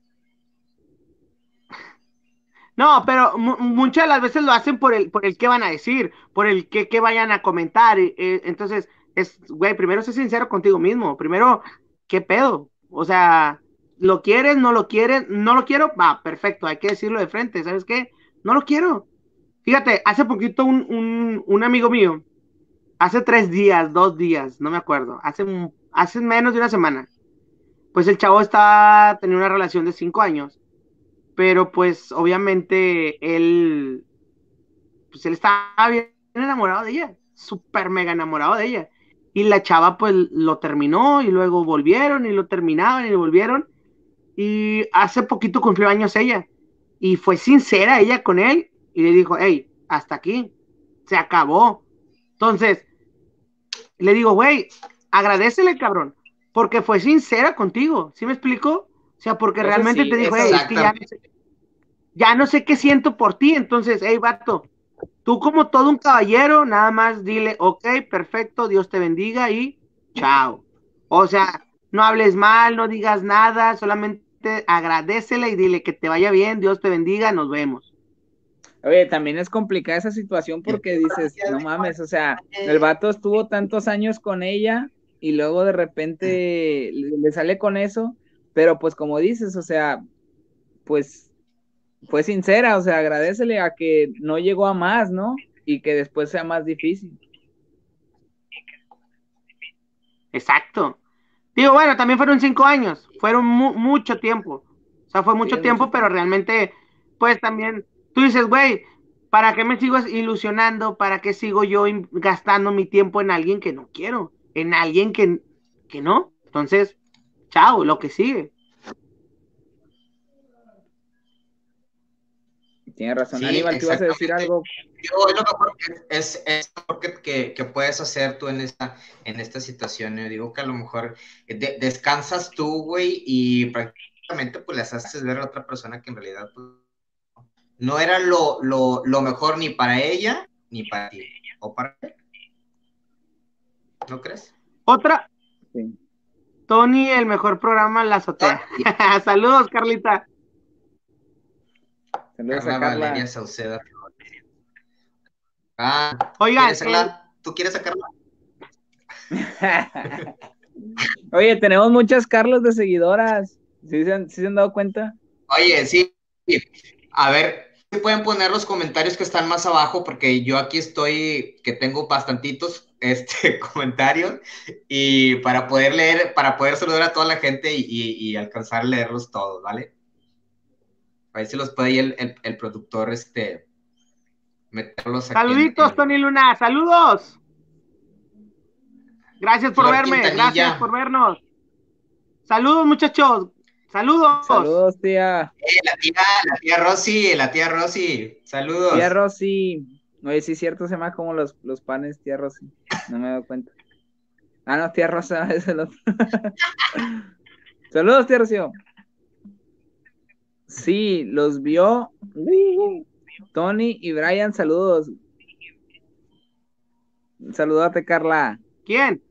[SPEAKER 2] No, pero muchas de las veces lo hacen por el, por el qué van a decir, por el qué, vayan a comentar. Eh, entonces, es, güey, primero sé sincero contigo mismo. Primero, ¿qué pedo? O sea, ¿lo quieres? ¿No lo quieres? ¿No lo quiero? Va, perfecto, hay que decirlo de frente. ¿Sabes qué? No lo quiero. Fíjate, hace poquito un, un, amigo mío, hace tres días, dos días, no me acuerdo, hace, hace menos de una semana, pues el chavo está teniendo una relación de cinco años, pero pues obviamente él, pues él estaba bien enamorado de ella, súper mega enamorado de ella. Y la chava pues lo terminó y luego volvieron y lo terminaban y volvieron. Y hace poquito cumplió años ella. Y fue sincera ella con él y le dijo, hey, hasta aquí, se acabó. Entonces, le digo, güey, agradecele, cabrón porque fue sincera contigo, ¿sí me explico? O sea, porque realmente te dijo, hey, es que ya no, sé, ya no sé qué siento por ti, entonces, hey, vato, tú como todo un caballero, nada más dile, ok, perfecto, Dios te bendiga y chao. O sea, no hables mal, no digas nada, solamente agradecele y dile que te vaya bien, Dios te bendiga, nos vemos.
[SPEAKER 3] Oye, también es complicada esa situación porque dices, no mames, o sea, el vato estuvo tantos años con ella y luego de repente le sale con eso, pero pues como dices, o sea, pues fue sincera, o sea, agradecele a que no llegó a más, ¿no? Y que después sea más difícil.
[SPEAKER 2] Exacto. Digo, bueno, también fueron cinco años, fueron mucho tiempo. O sea, fue mucho tiempo, pero realmente, pues también, tú dices, güey, ¿para qué me sigo ilusionando? ¿Para qué sigo yo gastando mi tiempo en alguien que no quiero? En alguien que, que no. Entonces, chao, lo que sigue.
[SPEAKER 3] Tienes razón. Aníbal, ¿te ibas a decir algo?
[SPEAKER 1] Yo, es lo mejor que, es, es que, que, puedes hacer tú en esta, en esta situación. Yo digo que a lo mejor descansas tú, güey, y prácticamente pues les haces ver a otra persona que en realidad pues, no era lo, lo, lo, mejor ni para ella ni para ti. O para él. ¿No crees?
[SPEAKER 2] Otra. Sí. Tony, el mejor programa en la azotea. Saludos, Carlita.
[SPEAKER 1] Saludos Carla, a Carla. Valeria Sauceda. Ah,
[SPEAKER 2] Oigan,
[SPEAKER 1] ¿tú quieres sacarla?
[SPEAKER 3] Oye, tenemos muchas Carlos de seguidoras. ¿Sí se, han, ¿Sí se han dado cuenta?
[SPEAKER 1] Oye, sí. A ver, pueden poner los comentarios que están más abajo, porque yo aquí estoy, que tengo bastantitos este, comentarios, y para poder leer, para poder saludar a toda la gente y, y alcanzar a leerlos todos, ¿vale? A ver si los puede el, el, productor este, meterlos aquí.
[SPEAKER 2] Saluditos, Tony Luna, saludos. Gracias por verme, gracias por vernos. Saludos, muchachos. Saludos.
[SPEAKER 3] Saludos, tía.
[SPEAKER 1] Eh, la tía, la tía Rosy, la tía Rosy. Saludos.
[SPEAKER 3] Tía Rosy. Oye, sí es cierto, se llama como los, los panes, tía Rosy. No me he dado cuenta. Ah, no, tía Rosa, es el otro. Saludos, tía Rocío. Sí, los vio. Tony y Brian, saludos. Saludate, Carla.
[SPEAKER 2] ¿Quién?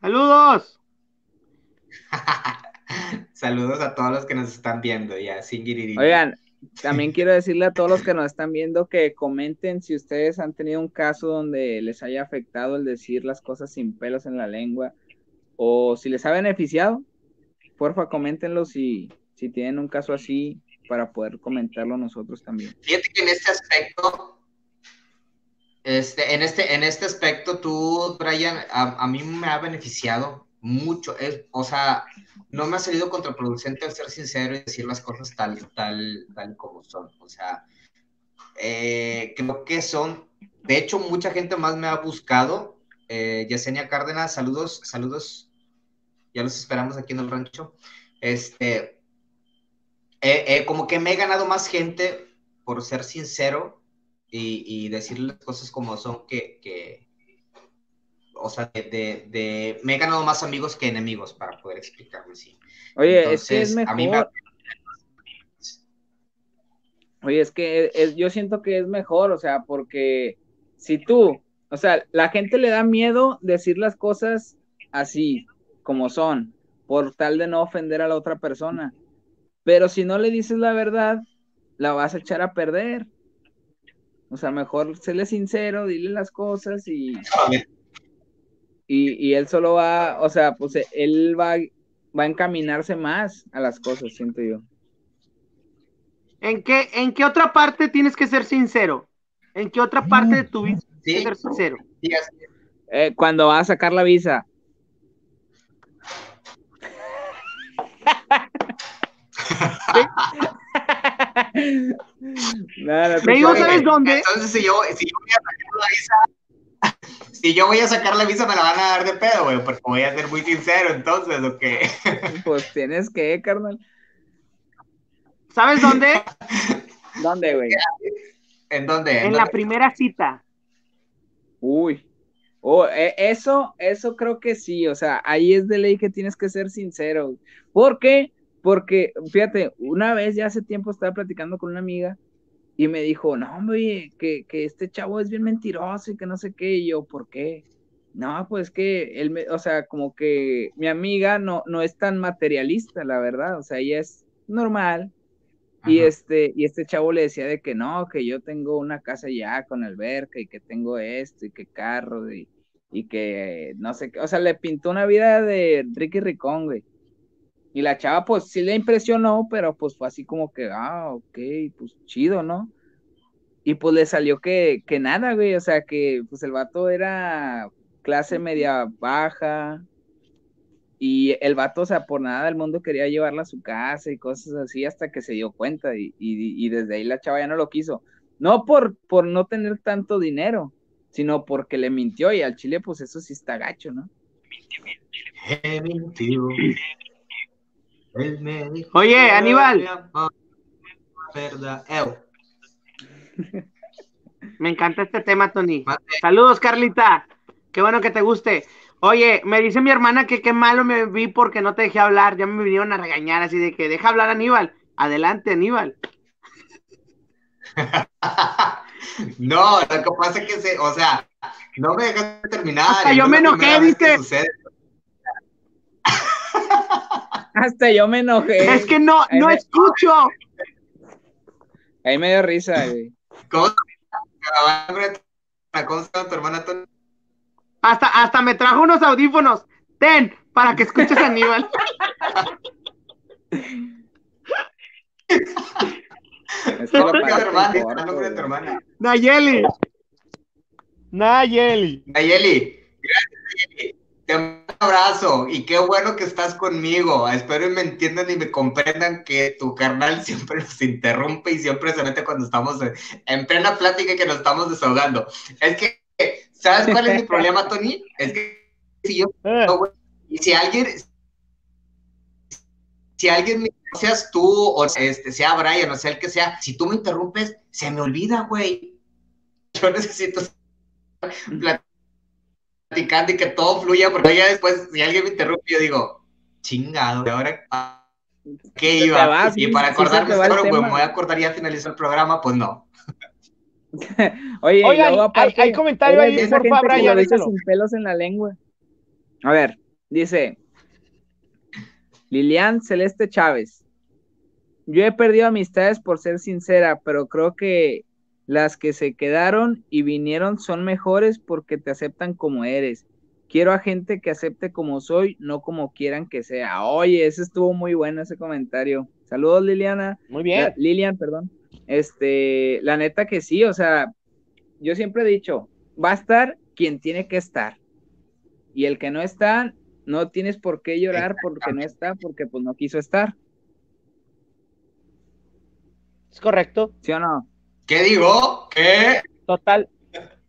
[SPEAKER 2] Saludos.
[SPEAKER 1] saludos a todos los que nos están viendo, ya, sin
[SPEAKER 3] Oigan, también quiero decirle a todos los que nos están viendo que comenten si ustedes han tenido un caso donde les haya afectado el decir las cosas sin pelos en la lengua o si les ha beneficiado. Porfa, coméntenlo si, si tienen un caso así, para poder comentarlo nosotros también.
[SPEAKER 1] Fíjate que en este aspecto, este, en, este, en este aspecto, tú, Brian, a, mí me ha beneficiado mucho. Es, o sea, no me ha salido contraproducente al ser sincero y decir las cosas tal, tal, tal como son. O sea, eh, creo que son, de hecho, mucha gente más me ha buscado. Eh, Yesenia Cárdenas, saludos, saludos. Ya los esperamos aquí en el rancho. Este, eh, eh, como que me he ganado más gente por ser sincero y, y decirles cosas como son que, o sea, de, me he ganado más amigos que enemigos para poder explicarlo así.
[SPEAKER 3] Oye, es que es mejor. Oye, es que yo siento que es mejor, o sea, porque si tú, o sea, la gente le da miedo decir las cosas así como son, por tal de no ofender a la otra persona. Pero si no le dices la verdad, la vas a echar a perder. O sea, mejor séle sincero, dile las cosas y, y, él solo va, o sea, pues él va, va a encaminarse más a las cosas, siento yo.
[SPEAKER 2] ¿En qué, ¿En qué otra parte tienes que ser sincero? ¿En qué otra parte de tu vida tienes que ser sincero?
[SPEAKER 3] Eh, cuando va a sacar la visa.
[SPEAKER 2] ¿sabes dónde?
[SPEAKER 1] Entonces, si yo, si yo voy a sacar la visa, si yo voy a sacar la visa, me la van a dar de pedo, güey, porque voy a ser muy sincero, entonces, ¿o qué?
[SPEAKER 3] Pues tienes que, carnal.
[SPEAKER 2] ¿Sabes dónde?
[SPEAKER 3] ¿Dónde, güey?
[SPEAKER 1] ¿En dónde?
[SPEAKER 2] ¿En, la primera cita.
[SPEAKER 3] Uy. Oh, e, eso, eso creo que sí, o sea, ahí es de ley que tienes que ser sincero. ¿Por qué? Porque, fíjate, una vez ya hace tiempo estaba platicando con una amiga y me dijo, no, hombre, que, que este chavo es bien mentiroso y que no sé qué. Y yo, ¿por qué? no, pues que él, me, o sea, como que mi amiga no, no es tan materialista, la verdad, o sea, ella es normal. Y este, y este chavo le decía de que no, que yo tengo una casa ya con alberca y que tengo esto y que carro y, y que no sé qué, o sea, le pintó una vida de Ricky Ricón, güey. Y la chava, pues sí le impresionó, pero pues fue así como que, ah, ok, pues chido, ¿no? Y pues le salió que, que nada, güey, o sea, que pues el vato era clase media baja, y el vato, o sea, por nada del mundo quería llevarla a su casa y cosas así hasta que se dio cuenta y, y, desde ahí la chava ya no lo quiso. No por, por no tener tanto dinero, sino porque le mintió y al chile pues eso sí está gacho, ¿no?
[SPEAKER 2] Oye, Aníbal. Me encanta este tema, Tony. Saludos, Carlita. Qué bueno que te guste. Oye, me dice mi hermana que qué malo me vi porque no te dejé hablar. Ya me vinieron a regañar así de que deja hablar a Aníbal. Adelante, Aníbal.
[SPEAKER 1] no, lo que pasa es que se, o sea, no me dejas terminar.
[SPEAKER 2] Hasta yo me enojé, ¿viste?
[SPEAKER 3] Hasta yo me enojé.
[SPEAKER 2] Es que no, no escucho.
[SPEAKER 3] Ahí me dio risa, güey.
[SPEAKER 1] ¿Cómo? ¿Cómo está tu hermana Tony?
[SPEAKER 2] Hasta, hasta me trajo unos audífonos. Ten, para que escuches a Aníbal.
[SPEAKER 1] Es hermana,
[SPEAKER 2] Nayeli. Nayeli.
[SPEAKER 1] Nayeli, gracias, Te mando un abrazo y qué bueno que estás conmigo. Espero y me entiendan y me comprendan que tu carnal siempre nos interrumpe y siempre se mete cuando estamos en plena plática y que nos estamos desahogando. Es que ¿Sabes cuál es mi problema, Tony? Es que si yo, eh. y si alguien, si alguien, seas tú, o este, sea Brian, o sea el que sea, si tú me interrumpes, se me olvida, güey. Yo necesito platicando y que todo fluya, porque ya después, si alguien me interrumpe, yo digo, chingado, ¿de ahora qué iba? y para acordarme, me voy a acordar ya finalizar el programa, pues no.
[SPEAKER 3] Oye,
[SPEAKER 2] hay, hay, comentario ahí, por favor,
[SPEAKER 3] ya sin pelos en la lengua. A ver, dice Lilian Celeste Chávez. Yo he perdido amistades por ser sincera, pero creo que las que se quedaron y vinieron son mejores porque te aceptan como eres. Quiero a gente que acepte como soy, no como quieran que sea. Oye, ese estuvo muy bueno ese comentario. Saludos, Liliana.
[SPEAKER 2] Muy bien.
[SPEAKER 3] Lilian, perdón. Este, la neta que sí, o sea, yo siempre he dicho, va a estar quien tiene que estar. Y el que no está, no tienes por qué llorar porque no está, porque pues no quiso estar.
[SPEAKER 2] ¿Es correcto?
[SPEAKER 3] ¿Sí o no?
[SPEAKER 1] ¿Qué digo? ¿Qué?
[SPEAKER 2] Total,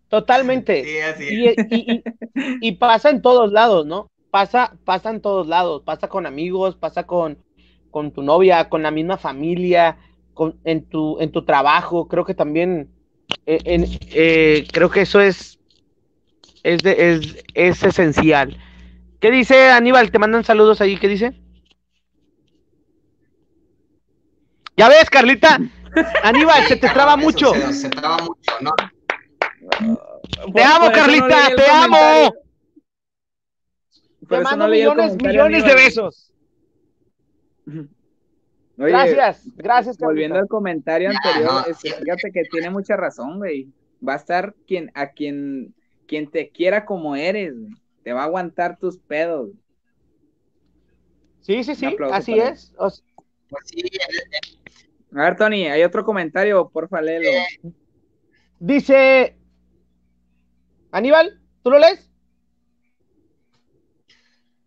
[SPEAKER 2] totalmente. Sí, así y, pasa en todos lados, ¿no? Pasa, pasa en todos lados, pasa con amigos, pasa con, con tu novia, con la misma familia, en, tu, en tu trabajo, creo que también, eh, eh, creo que eso es, es, es, esencial. ¿Qué dice Aníbal? Te mandan saludos ahí, ¿qué dice? Ya ves, Carlita. Aníbal, se te traba mucho.
[SPEAKER 1] Se, traba mucho, ¿no?
[SPEAKER 2] Te amo, Carlita, te amo. te mando millones, millones de besos gracias, gracias.
[SPEAKER 3] Volviendo al comentario anterior, este, fíjate que tiene mucha razón, güey. Va a estar quien, a quien, quien te quiera como eres, te va a aguantar tus pedos.
[SPEAKER 2] Sí, sí, sí, así es. Pues
[SPEAKER 3] a ver, Tony, hay otro comentario, porfa, léelo.
[SPEAKER 2] Dice Aníbal, ¿tú lo lees?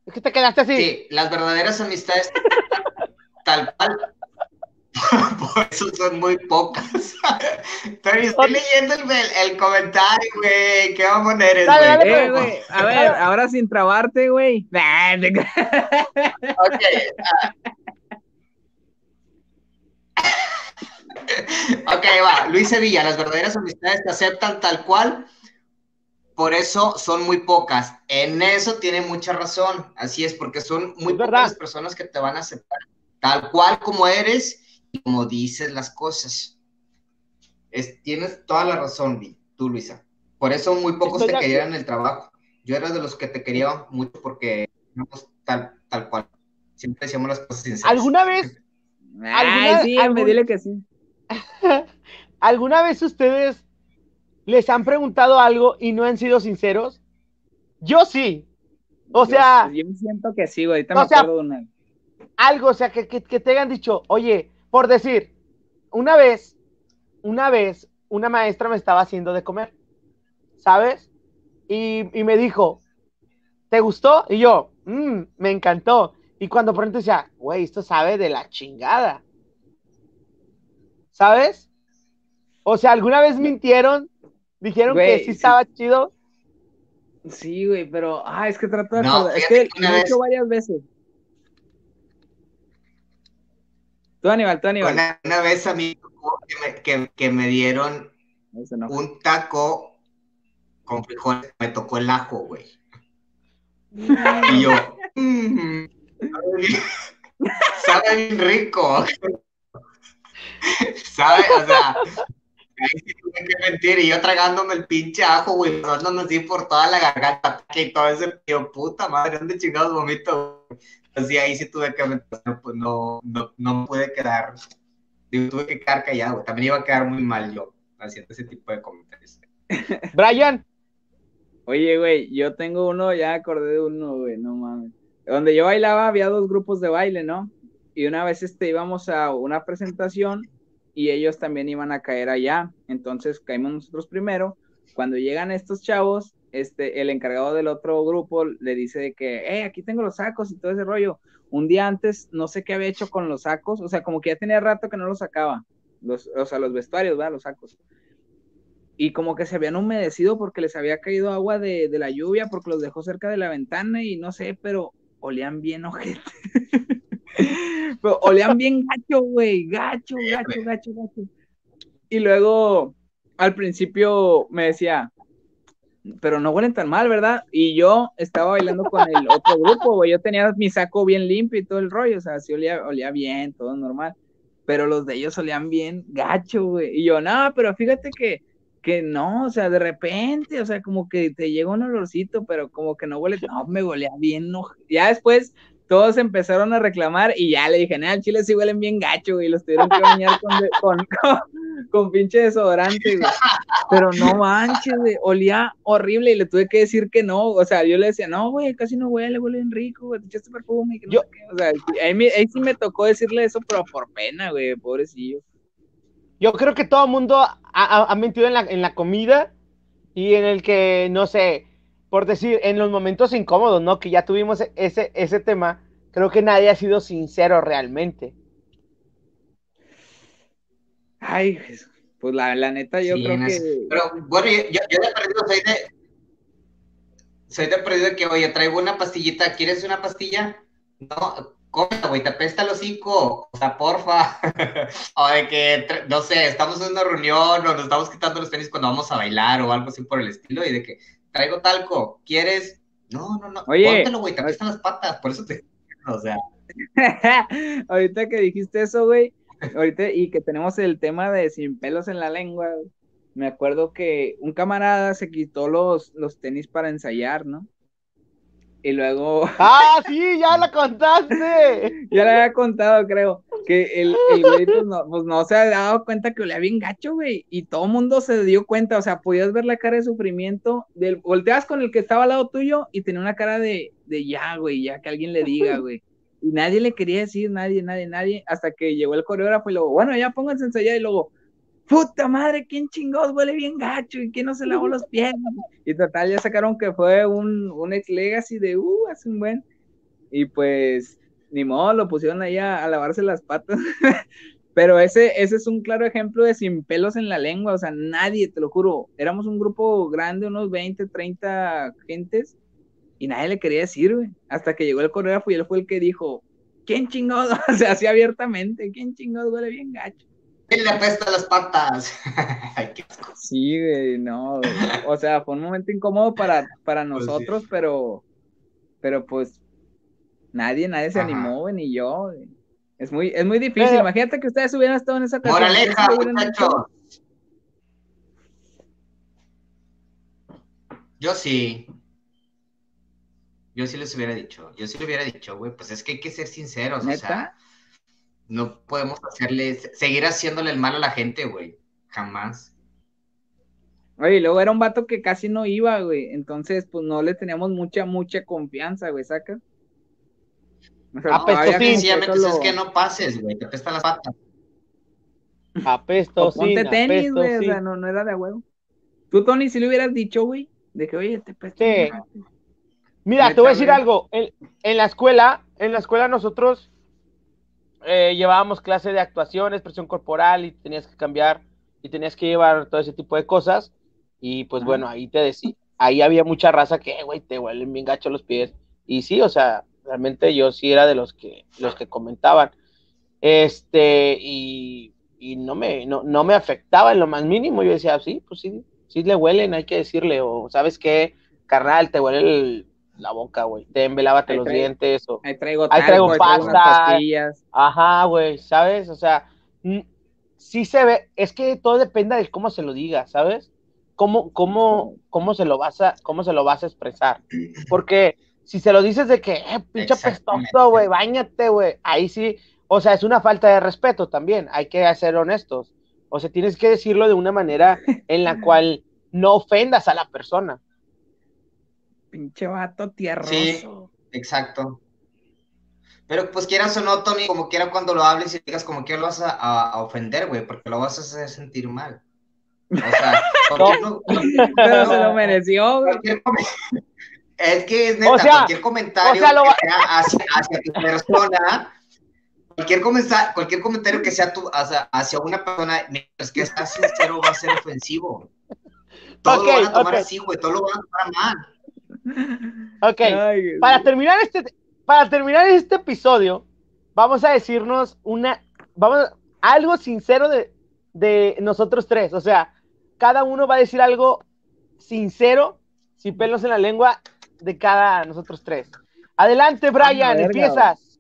[SPEAKER 2] Es que te quedaste así.
[SPEAKER 1] Sí, las verdaderas amistades tal cual. Por eso son muy pocas. Pero estoy leyendo el, comentario, güey. ¿Qué vamos eres, güey?
[SPEAKER 3] Eh, güey? A ver, ahora sin trabarte, güey.
[SPEAKER 1] ok. Ok, va. Luis Sevilla, las verdaderas amistades te aceptan tal cual. Por eso son muy pocas. En eso tiene mucha razón. Así es, porque son muy pocas las personas que te van a aceptar tal cual como eres y como dices las cosas. tienes toda la razón, tú, Luisa. Por eso muy pocos te querían en el trabajo. yo era de los que te quería mucho porque éramos tal, tal cual. Siempre decíamos las cosas sinceras.
[SPEAKER 2] ¿Alguna vez?
[SPEAKER 3] Ay, sí,
[SPEAKER 2] algún-
[SPEAKER 3] me dile que sí.
[SPEAKER 2] ¿Alguna vez ustedes les han preguntado algo y no han sido sinceros? Yo sí. O
[SPEAKER 3] Yo-
[SPEAKER 2] sea,
[SPEAKER 3] Yo, siento que sí, güey. Ahorita me
[SPEAKER 2] sea,
[SPEAKER 3] acuerdo de una.
[SPEAKER 2] algo, o sea, que, que, que te hayan dicho, oye, por decir, una vez, una vez, una maestra me estaba haciendo de comer, ¿sabes? Y, y me dijo, ¿te gustó? Y yo, "Mm, me encantó. Y cuando pronto decía, güey, esto sabe de la chingada. ¿Sabes? O sea, ¿alguna vez mintieron? Dijeron
[SPEAKER 3] Güey,
[SPEAKER 2] que sí
[SPEAKER 3] sí.
[SPEAKER 2] estaba chido.
[SPEAKER 3] Sí, güey, pero. Ah, es que trato de.
[SPEAKER 1] No,
[SPEAKER 3] acordar- es que lo he hecho varias veces. Tú, Aníbal, tú, Aníbal.
[SPEAKER 1] Una, una vez a mí que me, que, que me dieron
[SPEAKER 3] no.
[SPEAKER 1] un taco con frijoles, me tocó el ajo, güey. Y yo, "Mm, sabe bien- sabe bien rico. ¿Sabe? O sea, ahí sí tuve que mentir. Y yo tragándome el pinche ajo, güey, pasándome así por toda la garganta y todo ese tío, puta madre, ¿dónde chingados vomito? Así ahí sí tuve que mentir, pues no, no, no pude quedar, digo, tuve que quedar callado, güey. También iba a quedar muy mal yo haciendo ese tipo de comentarios.
[SPEAKER 2] Brian,
[SPEAKER 3] Oye, güey, yo tengo uno, ya acordé de uno, güey, no mames. Donde yo bailaba había dos grupos de baile, ¿no? Y una vez este, íbamos a una presentación y ellos también iban a caer allá. Entonces caímos nosotros primero. Cuando llegan estos chavos, este, el encargado del otro grupo le dice de que, hey, aquí tengo los sacos y todo ese rollo. Un día antes, no sé qué había hecho con los sacos, o sea, como que ya tenía rato que no los sacaba. Los, o sea, los vestuarios, ¿verdad? Los sacos y como que se habían humedecido porque les había caído agua de, de la lluvia, porque los dejó cerca de la ventana y no sé, pero olían bien ojete. pero bien gacho, güey, gacho, gacho, gacho, gacho. Y luego, al principio me decía, pero no huelen tan mal, ¿verdad? Y yo estaba bailando con el otro grupo, güey, yo tenía mi saco bien limpio y todo el rollo, o sea, sí olía, olía bien, todo normal. Pero los de ellos olían bien gacho, güey. Y yo, no, pero fíjate que que no, o sea, de repente, o sea, como que te llega un olorcito, pero como que no huele, no, me olía bien, no. Ya después todos empezaron a reclamar y ya le dije, nada, chile sí huelen bien gacho, y los tuvieron que bañar con, de- con, con, con pinche desodorante, güey. Pero no manches, güey, olía horrible y le tuve que decir que no, o sea, yo le decía, no, güey, casi no huele, huele bien rico, güey, te echaste perfume y que no
[SPEAKER 2] Yo-
[SPEAKER 3] sé qué, o sea, ahí, me- ahí sí me tocó decirle eso, pero por pena, güey, pobrecillo.
[SPEAKER 2] Yo creo que todo el mundo ha, ha- ha mentido en la, en la comida y en el que, no sé, por decir, en los momentos incómodos, ¿no? Que ya tuvimos ese, ese tema, creo que nadie ha sido sincero realmente.
[SPEAKER 3] Ay, pues la, la neta, yo
[SPEAKER 1] Sí,
[SPEAKER 3] creo que.
[SPEAKER 1] Pero bueno, yo, yo, yo de perdido soy de. Soy de perdido de que, oye, traigo una pastillita, ¿quieres una pastilla? No, cómela, güey, te apesta el hocico, o sea, porfa. o de que, no sé, estamos en una reunión o nos estamos quitando los tenis cuando vamos a bailar o algo así por el estilo, y de que, traigo talco, ¿quieres? No, no, no,
[SPEAKER 3] Oye,
[SPEAKER 1] póntelo, güey, te apestan las patas, por eso te. O sea,
[SPEAKER 3] ahorita que dijiste eso, güey, ahorita y que tenemos el tema de sin pelos en la lengua, güey, me acuerdo que un camarada se quitó los, los tenis para ensayar, ¿no? Y luego,
[SPEAKER 2] ¡Ah, sí! ¡Ya lo contaste!
[SPEAKER 3] ya le había contado, creo, que el, el güey pues no, pues no se había dado cuenta que olía bien gacho, güey, y todo el mundo se dio cuenta, o sea, podías ver la cara de sufrimiento, del, volteabas con el que estaba al lado tuyo y tenía una cara de, de ya, güey, ya que alguien le diga, güey. Y nadie le quería decir, nadie, nadie, nadie, hasta que llegó el coreógrafo y luego, bueno, ya pónganse a ensayar y luego, puta madre, ¿quién chingados huele bien gacho? ¿Y quién no se lavó los pies? Y total, ya sacaron que fue un, un ex legacy de, uh, hace un buen. Y pues, ni modo, lo pusieron ahí a, lavarse las patas. Pero ese, ese es un claro ejemplo de sin pelos en la lengua, o sea, nadie, te lo juro, éramos un grupo grande, unos 20, 30 gentes, y nadie le quería decir, güey, hasta que llegó el coreógrafo y él fue el que dijo, ¿quién chingados? O sea, así abiertamente, ¿quién chingados huele bien gacho?
[SPEAKER 1] ¿Quién le apesta las patas? Ay, qué asco.
[SPEAKER 3] Sí, güey, no, güey. o sea, fue un momento incómodo para, para
[SPEAKER 1] Pues sí.
[SPEAKER 3] nosotros, pero, pero pues, nadie, nadie se
[SPEAKER 1] Ajá.
[SPEAKER 3] animó, güey, ni yo, güey. Es muy, es muy difícil.
[SPEAKER 2] Pero-
[SPEAKER 3] Imagínate que ustedes hubieran estado en esa ocasión.
[SPEAKER 1] Moraleja, muchachos. Yo sí. Yo sí les hubiera dicho, yo sí le hubiera dicho, güey, pues es que hay que ser sinceros, o sea, no podemos hacerle, seguir haciéndole el mal a la gente, güey, jamás.
[SPEAKER 3] Oye, y luego era un vato que casi no iba, güey. Entonces, pues no le teníamos mucha, mucha confianza, güey, saca. O sea,
[SPEAKER 2] Ah, sí,
[SPEAKER 1] Sencillamente
[SPEAKER 3] eso
[SPEAKER 1] es
[SPEAKER 3] lo-
[SPEAKER 1] que no pases, güey, te apestan las patas.
[SPEAKER 3] o
[SPEAKER 2] Apestosina,
[SPEAKER 3] ponte tenis, güey, o sea, no, no era de huevo. Tú, Tony, si le hubieras dicho, güey, de que, oye, te prestas.
[SPEAKER 2] Sí. Mira, te voy a decir algo. En, en la escuela, en la escuela nosotros eh, llevábamos clase de actuación, expresión corporal y tenías que cambiar y tenías que llevar todo ese tipo de cosas. Y pues bueno, ahí te decía, ahí había mucha raza que, güey, te huelen bien gacho los pies. Y sí, o sea, realmente yo sí era de los que, los que comentaban. Este, y, y no me, no, no me afectaba en lo más mínimo. Yo decía, sí, pues sí, sí le huelen, hay que decirle. O, ¿sabes qué? Carnal, te huele el- la boca, güey. Ten, lávate
[SPEAKER 3] Ahí
[SPEAKER 2] los dientes. O,
[SPEAKER 3] Ahí traigo
[SPEAKER 2] Ahí traigo
[SPEAKER 3] talco, ahí traigo unas
[SPEAKER 2] pasta.
[SPEAKER 3] pastillas.
[SPEAKER 2] Ajá, güey, ¿sabes? O sea, sí se ve, es que todo depende de cómo se lo diga, ¿sabes? Cómo, cómo, cómo se lo vas a, cómo se lo vas a expresar. Porque si se lo dices de que, eh, pinche pestoso, güey, bañate, güey, ahí sí, o sea, es una falta de respeto también, hay que ser honestos. O sea, tienes que decirlo de una manera en la cual no ofendas a la persona.
[SPEAKER 3] Pinche vato tierroso.
[SPEAKER 1] Sí. Exacto. Pero pues quieras o no, Tony, como quiera cuando lo hables y digas como que lo vas a, a- a ofender, güey, porque lo vas a hacer sentir mal. O sea, no-
[SPEAKER 3] Pero se lo mereció, güey.
[SPEAKER 1] es que es neta,
[SPEAKER 2] O sea,
[SPEAKER 1] cualquier comentario
[SPEAKER 2] o sea, lo va-
[SPEAKER 1] que sea hacia, hacia tu persona, cualquier, comensa- cualquier comentario que sea tu, hacia, hacia una persona, mientras que sea sincero, va a ser ofensivo. Todos
[SPEAKER 2] Ok,
[SPEAKER 1] lo van a tomar así, güey, todos lo van a tomar mal.
[SPEAKER 2] Ok.
[SPEAKER 3] Ay,
[SPEAKER 2] para terminar este para terminar este episodio vamos a decirnos una vamos algo sincero de, de nosotros tres o sea cada uno va a decir algo sincero sin pelos en la lengua de cada nosotros tres adelante Brian
[SPEAKER 3] verga,
[SPEAKER 2] empiezas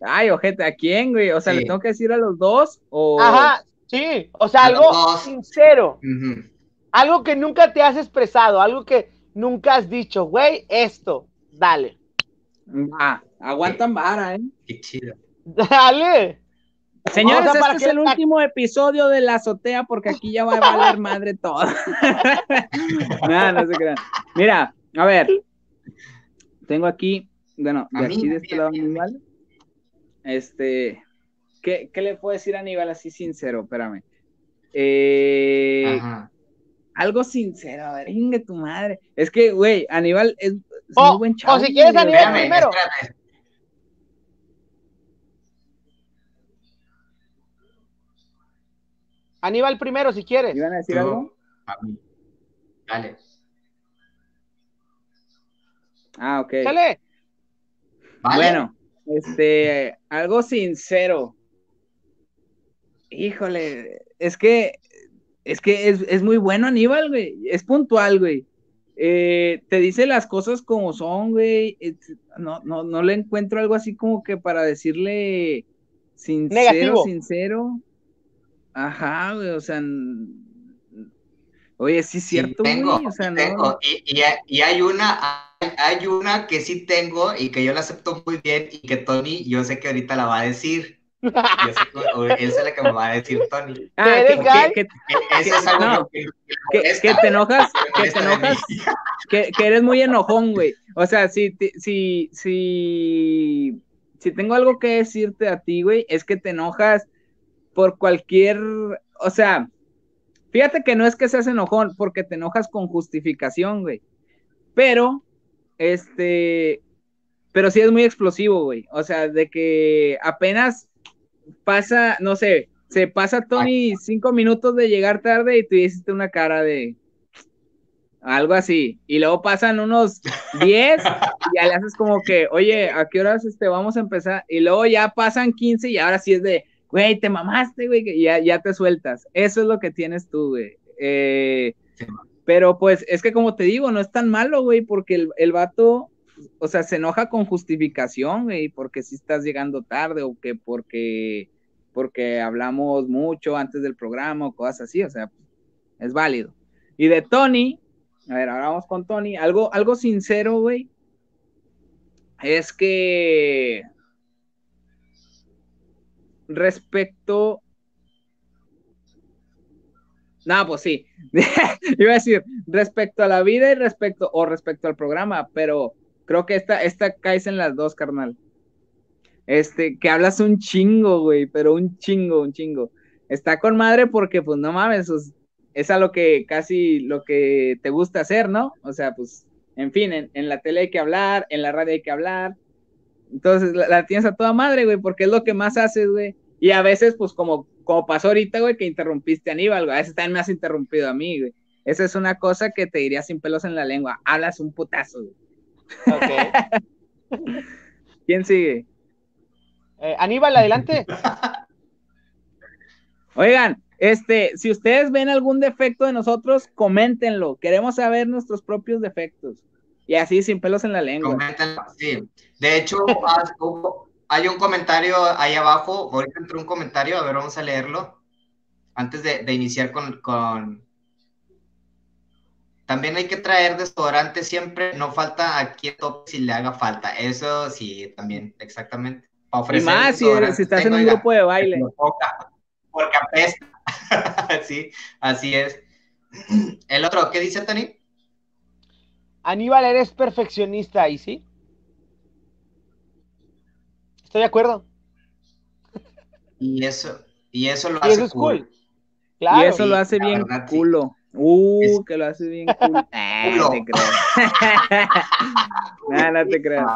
[SPEAKER 3] Ay, ojete, ¿a quién, güey? O sea,
[SPEAKER 1] Sí.
[SPEAKER 3] ¿le tengo que decir a los dos? O...
[SPEAKER 2] ajá sí o sea algo sincero
[SPEAKER 1] Ujú.
[SPEAKER 2] algo que nunca te has expresado algo que nunca has dicho güey esto dale
[SPEAKER 3] Ah, aguantan vara, ¿eh?
[SPEAKER 1] Qué chido.
[SPEAKER 2] dale
[SPEAKER 3] Señores,
[SPEAKER 2] O sea, para
[SPEAKER 3] este es el
[SPEAKER 2] la-
[SPEAKER 3] último episodio de la azotea porque aquí ya va a valer madre todo. no, no se crean. Mira, a ver. Tengo aquí, bueno,
[SPEAKER 1] A
[SPEAKER 3] de
[SPEAKER 1] mí,
[SPEAKER 3] aquí de este lado. Aníbal. Este, ¿qué, ¿qué le puedo decir a Aníbal así sincero? Espérame. Eh,
[SPEAKER 1] Ajá.
[SPEAKER 3] Algo sincero, a ver, ingue tu madre. Es que, güey, Aníbal es, es
[SPEAKER 2] O-
[SPEAKER 3] muy buen chavo.
[SPEAKER 2] o si quieres, Aníbal,
[SPEAKER 1] Espérame,
[SPEAKER 2] primero.
[SPEAKER 1] espérame.
[SPEAKER 2] Aníbal primero si quieres
[SPEAKER 3] ¿Iban a decir algo?
[SPEAKER 1] a mí. Dale.
[SPEAKER 3] Ah, ok.
[SPEAKER 1] ¿Vale?
[SPEAKER 3] Bueno, este, algo sincero. Híjole, es que, es que es, es muy bueno Aníbal, güey. Es puntual, güey. Eh, te dice las cosas como son, güey. No, no, no le encuentro algo así como que para decirle sincero,
[SPEAKER 2] Negativo.
[SPEAKER 3] sincero. Ajá, güey, o sea, oye, sí es
[SPEAKER 1] Sí,
[SPEAKER 3] cierto,
[SPEAKER 1] tengo,
[SPEAKER 3] güey, o sea,
[SPEAKER 1] sí
[SPEAKER 3] no.
[SPEAKER 1] tengo. Y, y hay- y hay una, hay una que sí tengo y que yo la acepto muy bien y que Tony, yo sé que ahorita la va a decir. Esa es la que me va a decir Tony.
[SPEAKER 3] Ah,
[SPEAKER 2] ¿Te
[SPEAKER 3] que,
[SPEAKER 2] eres gay?
[SPEAKER 3] que- que-
[SPEAKER 1] Eso es algo
[SPEAKER 3] No.
[SPEAKER 1] que,
[SPEAKER 3] te enojas, que te enojas, que, que eres muy enojón, güey. O sea, si, si, si, si tengo algo que decirte a ti, güey, es que te enojas por cualquier, o sea, fíjate que no es que seas enojón, porque te enojas con justificación, güey. Pero, este, pero sí es muy explosivo, güey. O sea, de que apenas pasa, no sé, se pasa Tony cinco minutos de llegar tarde y tú hiciste una cara de algo así. Y luego pasan unos 10 y ya le haces como que, oye, ¿a qué horas este, vamos a empezar? Y luego ya pasan 15 y ahora sí es de, güey, te mamaste, güey, y ya, ya te sueltas. Eso es lo que tienes tú, güey. Eh, pero pues es que como te digo, no es tan malo, güey, porque el, el vato, o sea, se enoja con justificación, güey, porque si estás llegando tarde o que porque, porque hablamos mucho antes del programa o cosas así, o sea, es válido. Y de Tony, a ver, ahora vamos con Tony, algo, algo sincero, güey. es que respecto no, pues sí. Iba a decir, respecto a la vida y respecto, o respecto al programa, pero creo que esta, esta caes en las dos, carnal. Este, que hablas un chingo, güey, pero un chingo, un chingo. Está con madre porque, pues, no mames, pues, es a lo que casi lo que te gusta hacer, ¿no? O sea, pues, en fin, en, la tele hay que hablar, en la radio hay que hablar. Entonces, la, la tienes a toda madre, güey, porque es lo que más haces, güey. Y a veces, pues, como como pasó ahorita, güey, que interrumpiste a Aníbal, güey. A veces también me has interrumpido a mí, güey. Esa es una cosa que te diría sin pelos en la lengua. Hablas un putazo, güey. Ok. ¿Quién sigue?
[SPEAKER 4] Eh, Aníbal, adelante.
[SPEAKER 3] Oigan, este, si ustedes ven algún defecto de nosotros, coméntenlo. Queremos saber nuestros propios defectos. Y así, sin pelos en la lengua.
[SPEAKER 1] Coméntenlo, sí. De hecho, hay un comentario ahí abajo, ahorita entró un comentario, a ver, vamos a leerlo. Antes de, iniciar con, También hay que traer desodorante siempre, no falta aquí tope si le haga falta. Eso sí, también, exactamente.
[SPEAKER 3] y más si, estás en un grupo de baile.
[SPEAKER 1] Porque apesta. sí, así es. El otro, ¿qué dice Tony?
[SPEAKER 4] Aníbal, eres perfeccionista, ¿y sí? Estoy de acuerdo.
[SPEAKER 1] Y eso, y eso lo hace cool.
[SPEAKER 3] Claro. Y eso lo hace bien culo. Uh, que lo hace bien culo. Ah, no te creo. no, no te creo.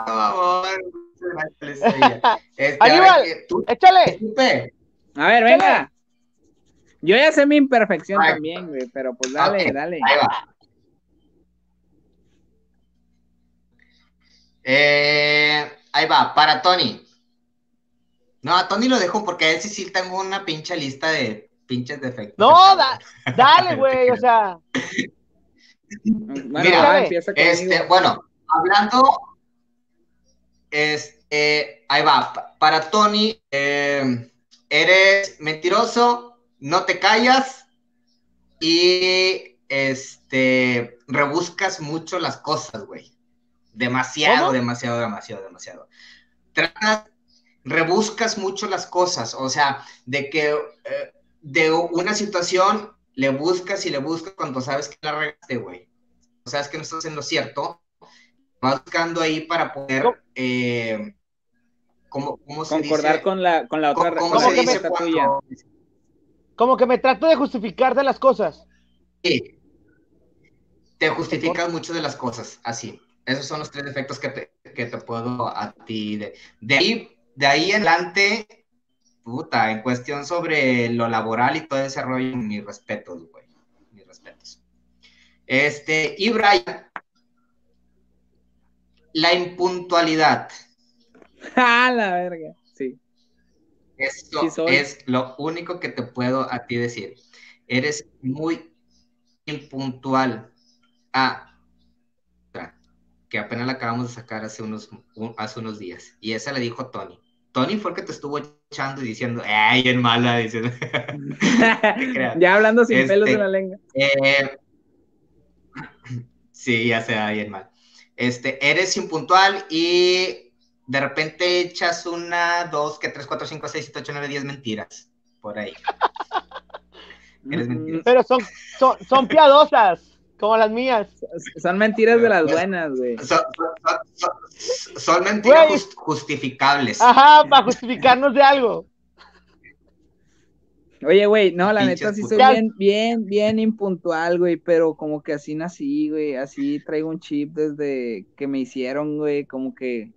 [SPEAKER 4] Este, Aníbal, échale.
[SPEAKER 3] A ver, venga. Yo ya sé mi imperfección también, güey, pero pues dale, dale. Ahí va.
[SPEAKER 1] Eh, ahí va, para Tony. No, a Tony lo dejo porque a él sí sí tengo una pinche lista de pinches defectos.
[SPEAKER 4] No, dale, güey, o sea.
[SPEAKER 1] Mira, este, bueno, hablando, este, ahí va, para Tony, eh, eres mentiroso, no te callas y, este, rebuscas mucho las cosas, güey. Demasiado, demasiado, demasiado, demasiado. Tratas rebuscas mucho las cosas, o sea, de que eh, de una situación le buscas y le buscas cuando sabes que la regaste, güey. O sabes que no estás en lo cierto, vas buscando ahí para poder, eh, ¿cómo, se
[SPEAKER 3] Concordar con la, con la otra ¿Cómo, se dice tuya?
[SPEAKER 4] Como que me trato de justificar de las cosas.
[SPEAKER 1] Sí. Te justificas mucho de las cosas, así. Esos son los tres defectos que te, que te puedo a ti. De, de ahí de ahí en adelante, puta, en cuestión sobre lo laboral y todo ese rollo, mis respetos, güey. Mis respetos. Este, y Brian, la impuntualidad.
[SPEAKER 3] Ah, la verga, sí.
[SPEAKER 1] Esto es lo único que te puedo a ti decir. Eres muy impuntual. Ah, que apenas la acabamos de sacar hace unos, hace unos días. Y esa le dijo Tony. Tony fue el que te estuvo echando y diciendo, ¡ay, en mala! Diciendo.
[SPEAKER 3] ya hablando sin pelos en la este, lengua. Eh,
[SPEAKER 1] sí, ya sea bien mal. Este, eres impuntual y de repente echas una, dos, que tres, cuatro, cinco, seis, siete, ocho, nueve, diez mentiras por ahí.
[SPEAKER 4] eres mentiroso. Pero son, son, son piadosas. Como las mías.
[SPEAKER 3] Son mentiras de las buenas, güey.
[SPEAKER 1] Son, mentiras justificables.
[SPEAKER 4] Ajá, para justificarnos de algo.
[SPEAKER 3] Oye, güey, no, la neta sí soy bien, bien, bien impuntual, güey, pero como que así nací, güey, así traigo un chip desde que me hicieron, güey, como que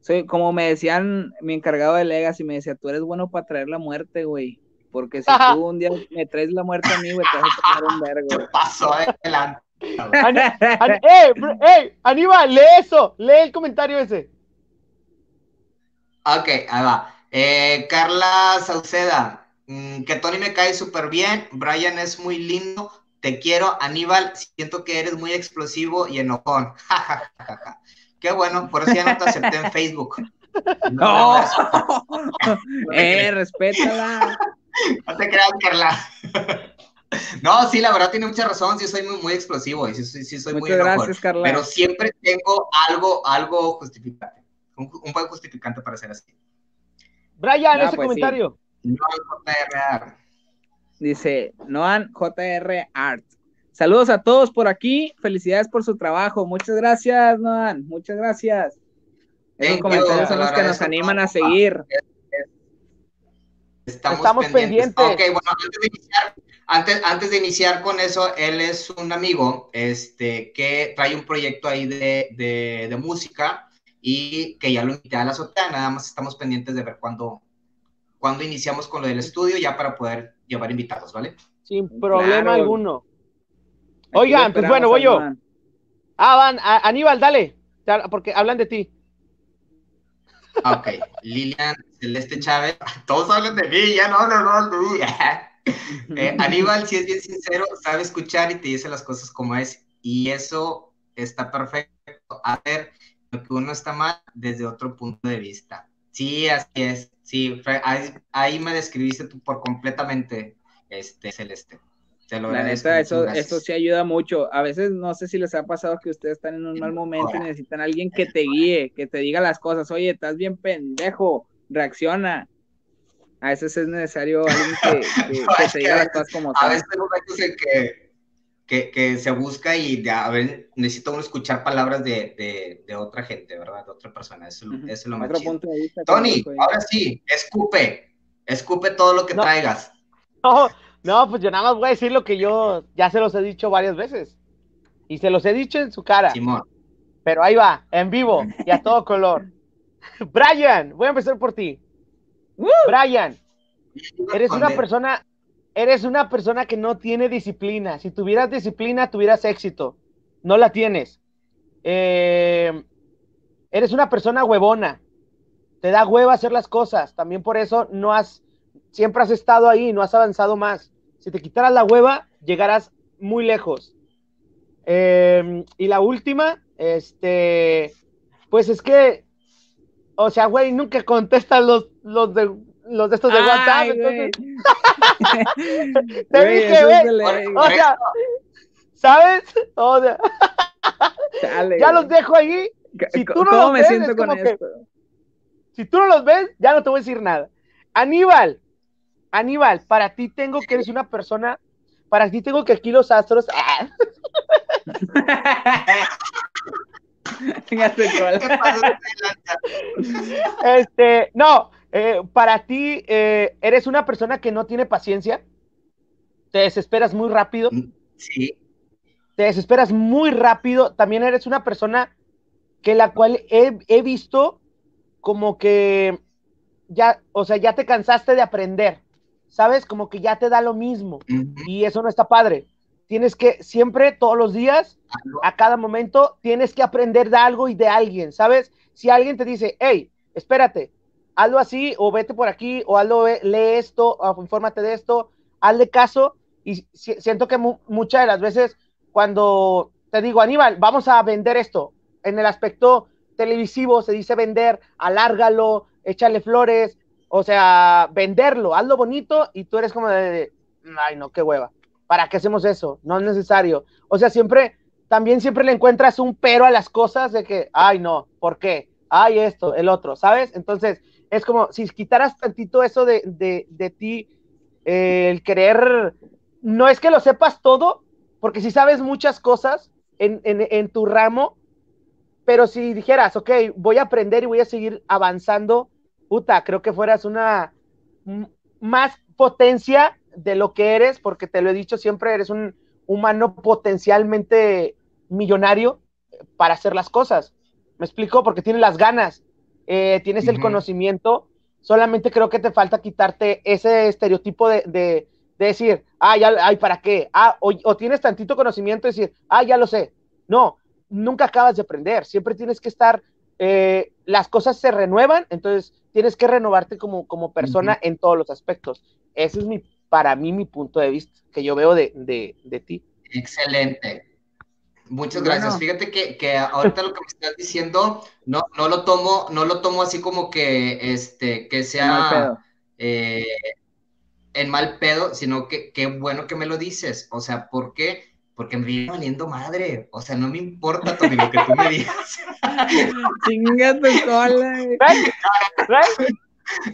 [SPEAKER 3] soy, como me decían mi encargado de Legacy, me decía, tú eres bueno para traer la muerte, güey. Porque si tú un día me traes la muerte a mí, güey, te vas a tomar un vergo.
[SPEAKER 1] ¿Qué pasó adelante?
[SPEAKER 4] ¡Eh, eh! Aníbal, lee eso, lee el comentario ese.
[SPEAKER 1] Ok, ahí va. Eh, Carla Sauceda, mm, que Tony me cae súper bien, Brian es muy lindo, te quiero, Aníbal, siento que eres muy explosivo y enojón. Qué bueno, por eso ya no te acepté en Facebook.
[SPEAKER 3] No, eh, respétala.
[SPEAKER 1] No te creas, Carla. No, sí, la verdad tiene mucha razón, sí soy muy, muy explosivo y sí, sí, sí soy muy
[SPEAKER 3] Muchas
[SPEAKER 1] enojón,
[SPEAKER 3] gracias, Carla.
[SPEAKER 1] pero siempre tengo algo, algo justificante, un, un buen justificante para ser así.
[SPEAKER 2] Brian,
[SPEAKER 3] Ah,
[SPEAKER 2] ese
[SPEAKER 3] pues sí.
[SPEAKER 2] comentario.
[SPEAKER 1] No JRR.
[SPEAKER 3] Dice Noan JR Art. Saludos a todos por aquí. Felicidades por su trabajo. Muchas gracias, Noan. Muchas gracias. Esos comentarios son los
[SPEAKER 1] lo
[SPEAKER 3] que nos animan a seguir.
[SPEAKER 1] Estamos,
[SPEAKER 2] Estamos
[SPEAKER 1] pendientes.
[SPEAKER 2] pendientes.
[SPEAKER 1] Ok, bueno, antes de, iniciar, antes, antes de iniciar con eso, él es un amigo este, que trae un proyecto ahí de, de, de música y que ya lo invité a la azotea. Nada más estamos pendientes de ver cuándo, cuándo iniciamos con lo del estudio ya para poder llevar invitados, ¿vale?
[SPEAKER 2] Sin problema
[SPEAKER 3] Claro.
[SPEAKER 2] alguno.
[SPEAKER 3] Aquí
[SPEAKER 2] Oigan, pues bueno, voy yo. Ah, van, a- Aníbal, dale. Porque hablan de ti.
[SPEAKER 1] Ah, Ok, Lilian Celeste Chávez, todos hablan de mí, ya no hablan de mí. Eh, Aníbal, si es bien sincero, sabe escuchar y te dice las cosas como es, y eso está perfecto. Hacer lo que uno está mal desde otro punto de vista. Sí, así es. Sí, ahí, ahí me describiste tú por completamente, este, Celeste. Te lo
[SPEAKER 3] La neta, eso, sí ayuda mucho. A veces no sé si les ha pasado que ustedes están en un mal momento y necesitan a alguien que te guíe, que te diga las cosas. Oye, estás bien pendejo, reacciona. A veces es necesario alguien que, que-
[SPEAKER 1] No,
[SPEAKER 3] que
[SPEAKER 1] es
[SPEAKER 3] te
[SPEAKER 1] que
[SPEAKER 3] diga
[SPEAKER 1] a
[SPEAKER 3] las
[SPEAKER 1] veces-
[SPEAKER 3] cosas como
[SPEAKER 1] A
[SPEAKER 3] son.
[SPEAKER 1] veces hay momentos en que, que, que se busca y de, a ver, necesita uno escuchar palabras de, de, de otra gente, ¿verdad? De otra persona. Eso, es lo más
[SPEAKER 3] Otro
[SPEAKER 1] chido.
[SPEAKER 3] punto de vista.
[SPEAKER 1] Tony,
[SPEAKER 3] ahí.
[SPEAKER 1] ahora sí, escupe. Escupe todo lo que
[SPEAKER 2] No.
[SPEAKER 1] traigas.
[SPEAKER 2] No, no, pues yo nada más voy a decir lo que yo ya se los he dicho varias veces. Y se los he dicho en su cara.
[SPEAKER 1] Simón.
[SPEAKER 2] Pero ahí va, en vivo y a todo color. Brian, voy a empezar por ti.
[SPEAKER 3] ¡Woo!
[SPEAKER 2] Brian, eres una persona, eres una persona que no tiene disciplina. Si tuvieras disciplina, tuvieras éxito. No la tienes. Eh, eres una persona huevona. Te da hueva hacer las cosas. También por eso no has, siempre has estado ahí, no has avanzado más. Si te quitaras la hueva, llegarás muy lejos. Eh, y la última, este, pues es que, o sea, güey, nunca contestas los, los de los de estos de WhatsApp.
[SPEAKER 3] Ay,
[SPEAKER 2] entonces-
[SPEAKER 3] güey.
[SPEAKER 2] Te
[SPEAKER 3] Güey,
[SPEAKER 2] dije, güey. O sea, ¿sabes? O sea, ya
[SPEAKER 3] güey.
[SPEAKER 2] los dejo ahí. si tú no
[SPEAKER 3] ¿Cómo
[SPEAKER 2] los
[SPEAKER 3] me
[SPEAKER 2] ves,
[SPEAKER 3] siento
[SPEAKER 2] es
[SPEAKER 3] con
[SPEAKER 2] como que-
[SPEAKER 3] esto?
[SPEAKER 2] Si tú no los ves, ya no te voy a decir nada. Aníbal, Aníbal, para ti tengo que eres una persona, para ti tengo que aquí los astros, ah, este, no, eh, para ti eh, eres una persona que no tiene paciencia, te desesperas muy rápido,
[SPEAKER 1] Sí,
[SPEAKER 2] te desesperas muy rápido, también eres una persona que la cual he, he visto como que ya, o sea, ya te cansaste de aprender, ¿sabes? Como que ya te da lo mismo y eso no está padre. Tienes que siempre, todos los días, a cada momento, tienes que aprender de algo y de alguien, ¿sabes? Si alguien te dice, hey, espérate, hazlo así, o vete por aquí, o hazlo, lee esto, o infórmate de esto, hazle caso, y si- siento que mu- muchas de las veces, cuando te digo, Aníbal, vamos a vender esto, en el aspecto televisivo se dice vender, alárgalo, échale flores, o sea, venderlo, hazlo bonito, y tú eres como de, ay, no, qué hueva. ¿Para qué hacemos eso? No es necesario. O sea, siempre, también siempre le encuentras un pero a las cosas de que, ay, no, ¿por qué? Ay, esto, el otro, ¿sabes? Entonces, es como si quitaras tantito eso de, de, de ti, eh, el querer, no es que lo sepas todo, porque si sabes muchas cosas en, en, en tu ramo, pero si dijeras, ok, voy a aprender y voy a seguir avanzando, puta, creo que fueras una más potencia de lo que eres, porque te lo he dicho siempre, eres un humano potencialmente millonario para hacer las cosas. ¿Me explico? Porque tienes las ganas, eh, tienes el
[SPEAKER 1] Ujú.
[SPEAKER 2] conocimiento, solamente creo que te falta quitarte ese estereotipo de, de- de decir, ah, ya, ay, ¿para qué? Ah, o, o tienes tantito conocimiento y decir, ah, ya lo sé. No, nunca acabas de aprender, siempre tienes que estar, eh, las cosas se renuevan, entonces tienes que renovarte como, como persona en todos los aspectos. Ese es mi, para mí, mi punto de vista, que yo veo de, de, de ti.
[SPEAKER 1] excelente. Muchas
[SPEAKER 3] Bueno.
[SPEAKER 1] gracias. Fíjate que, que ahorita lo que me estás diciendo, no, no lo tomo, no lo tomo así como que este, que
[SPEAKER 3] Mal
[SPEAKER 1] sea
[SPEAKER 3] pedo.
[SPEAKER 1] eh, en mal pedo, sino que qué bueno que me lo dices. O sea, ¿por qué? Porque me viene valiendo madre. O sea, no me importa todo lo que tú me digas.
[SPEAKER 3] Chinga tu cola.